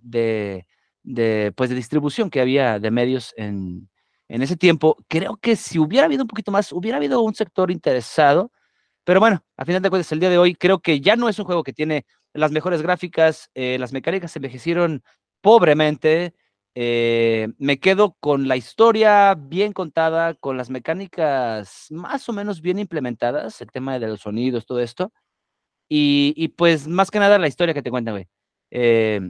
pues, de distribución que había de medios en, en ese tiempo, creo que si hubiera habido un poquito más, hubiera habido un sector interesado. Pero bueno, a final de cuentas, el día de hoy creo que ya no es un juego que tiene las mejores gráficas, eh, las mecánicas se envejecieron pobremente, Eh, me quedo con la historia bien contada, con las mecánicas más o menos bien implementadas, el tema de los sonidos, todo esto. Y, y pues más que nada la historia que te cuenta, güey. Eh,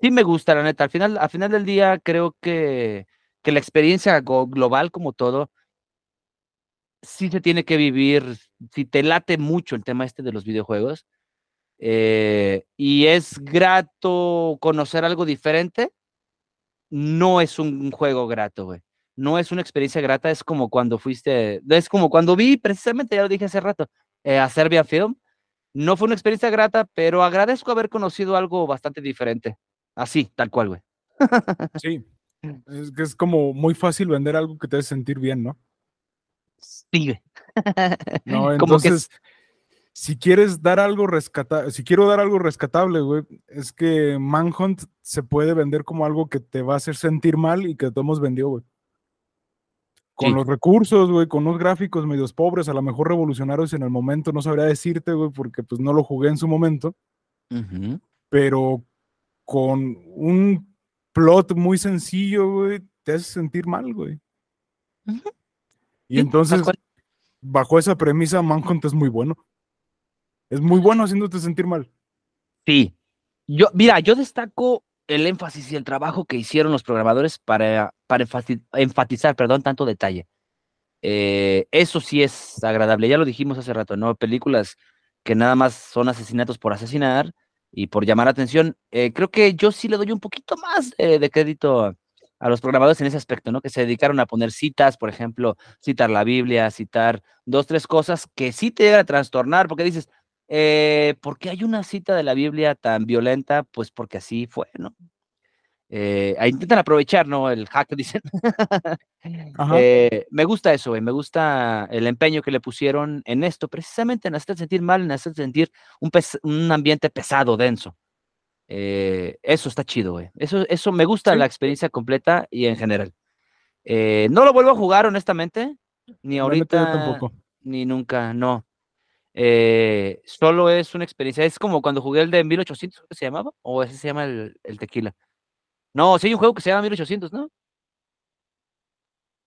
sí me gusta, la neta. Al final, al final del día creo que, que la experiencia global como todo, sí se tiene que vivir, si te late mucho el tema este de los videojuegos, eh, y es grato conocer algo diferente, no es un juego grato, güey. No es una experiencia grata, es como cuando fuiste, es como cuando vi, precisamente, ya lo dije hace rato, eh, a Serbia Film. No fue una experiencia grata, pero agradezco haber conocido algo bastante diferente. Así, tal cual, güey. Sí. Es que es como muy fácil vender algo que te hace sentir bien, ¿no? Sí, No, entonces, si quieres dar algo rescatable, si quiero dar algo rescatable, güey, es que Manhunt se puede vender como algo que te va a hacer sentir mal y que todos vendió, güey. Con los recursos, güey, con unos gráficos medios pobres, a lo mejor revolucionarios en el momento, no sabría decirte, güey, porque pues no lo jugué en su momento. Pero con un plot muy sencillo, güey, te hace sentir mal, güey. Y entonces, bajo esa premisa, Manhunt es muy bueno. Es muy bueno haciéndote sentir mal. Sí. Yo, mira, yo destaco el énfasis y el trabajo que hicieron los programadores para, para enfatizar, perdón, tanto detalle. Eh, eso sí es agradable. Ya lo dijimos hace rato, ¿no? Películas que nada más son asesinatos por asesinar y por llamar atención. Eh, creo que yo sí le doy un poquito más de crédito a los programadores en ese aspecto, ¿no? Que se dedicaron a poner citas, por ejemplo, citar la Biblia, citar dos, tres cosas que sí te llegan a trastornar, porque dices, eh, ¿por qué hay una cita de la Biblia tan violenta? Pues porque así fue, ¿no? Eh, intentan aprovechar, ¿no? El hack, dicen. Eh, me gusta eso, güey. Me gusta el empeño que le pusieron en esto, precisamente en hacer sentir mal, en hacer sentir un, un ambiente pesado, denso. Eh, eso está chido, güey. Eso, eso me gusta la experiencia completa y en general. Eh, no lo vuelvo a jugar, honestamente. Ni ahorita. Tampoco. Ni nunca, no. Eh, solo es una experiencia. Es como cuando jugué el de 1800, ¿qué se llamaba? ¿O ese se llama el, tequila? No, sí hay un juego que se llama 1800, ¿no?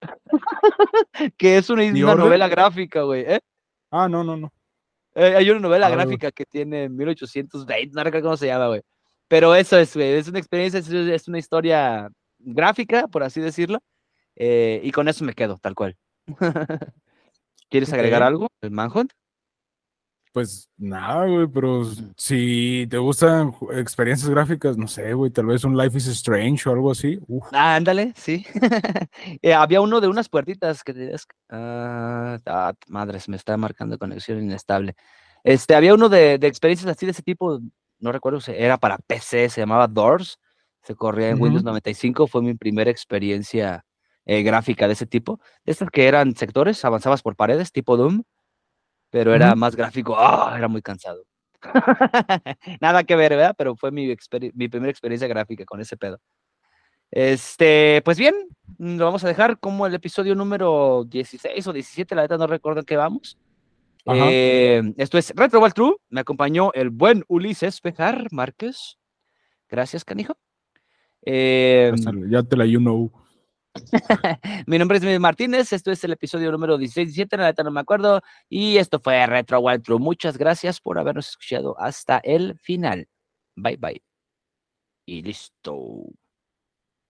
que es una, novela gráfica, güey. Ah, no, no, no. hay una novela gráfica que tiene 1820, no recuerdo cómo se llama, güey. Pero eso es, es una experiencia, es, una historia gráfica, por así decirlo, eh, y con eso me quedo, tal cual. ¿Quieres agregar algo? ¿El Manhunt? Pues nada, güey, pero si te gustan experiencias gráficas, no sé, güey, tal vez un Life is Strange o algo así. Ah, ándale, sí. Eh, había uno de unas puertitas que te ah, ah, madres, me está marcando conexión inestable. Este, había uno de, de experiencias así de ese tipo, no recuerdo era para PC, se llamaba Doors, se corría en Windows 95, fue mi primera experiencia eh, gráfica de ese tipo. Estas que eran sectores, avanzabas por paredes, tipo Doom, pero era más gráfico, ¡ah! era muy cansado. Nada que ver, ¿verdad? Pero fue mi, mi primera experiencia gráfica con ese pedo. Este, pues bien, lo vamos a dejar como el episodio número 16 o 17, la verdad no recuerdo en qué vamos. Eh, esto es Retro World True. Me acompañó el buen Ulises Pejar Márquez. Gracias, canijo. Eh, ya te la you know. Mi nombre es Miguel Martínez. Esto es el episodio número 16, 17. La neta no me acuerdo. Y esto fue Retro True. Muchas gracias por habernos escuchado hasta el final. Bye bye. Y listo.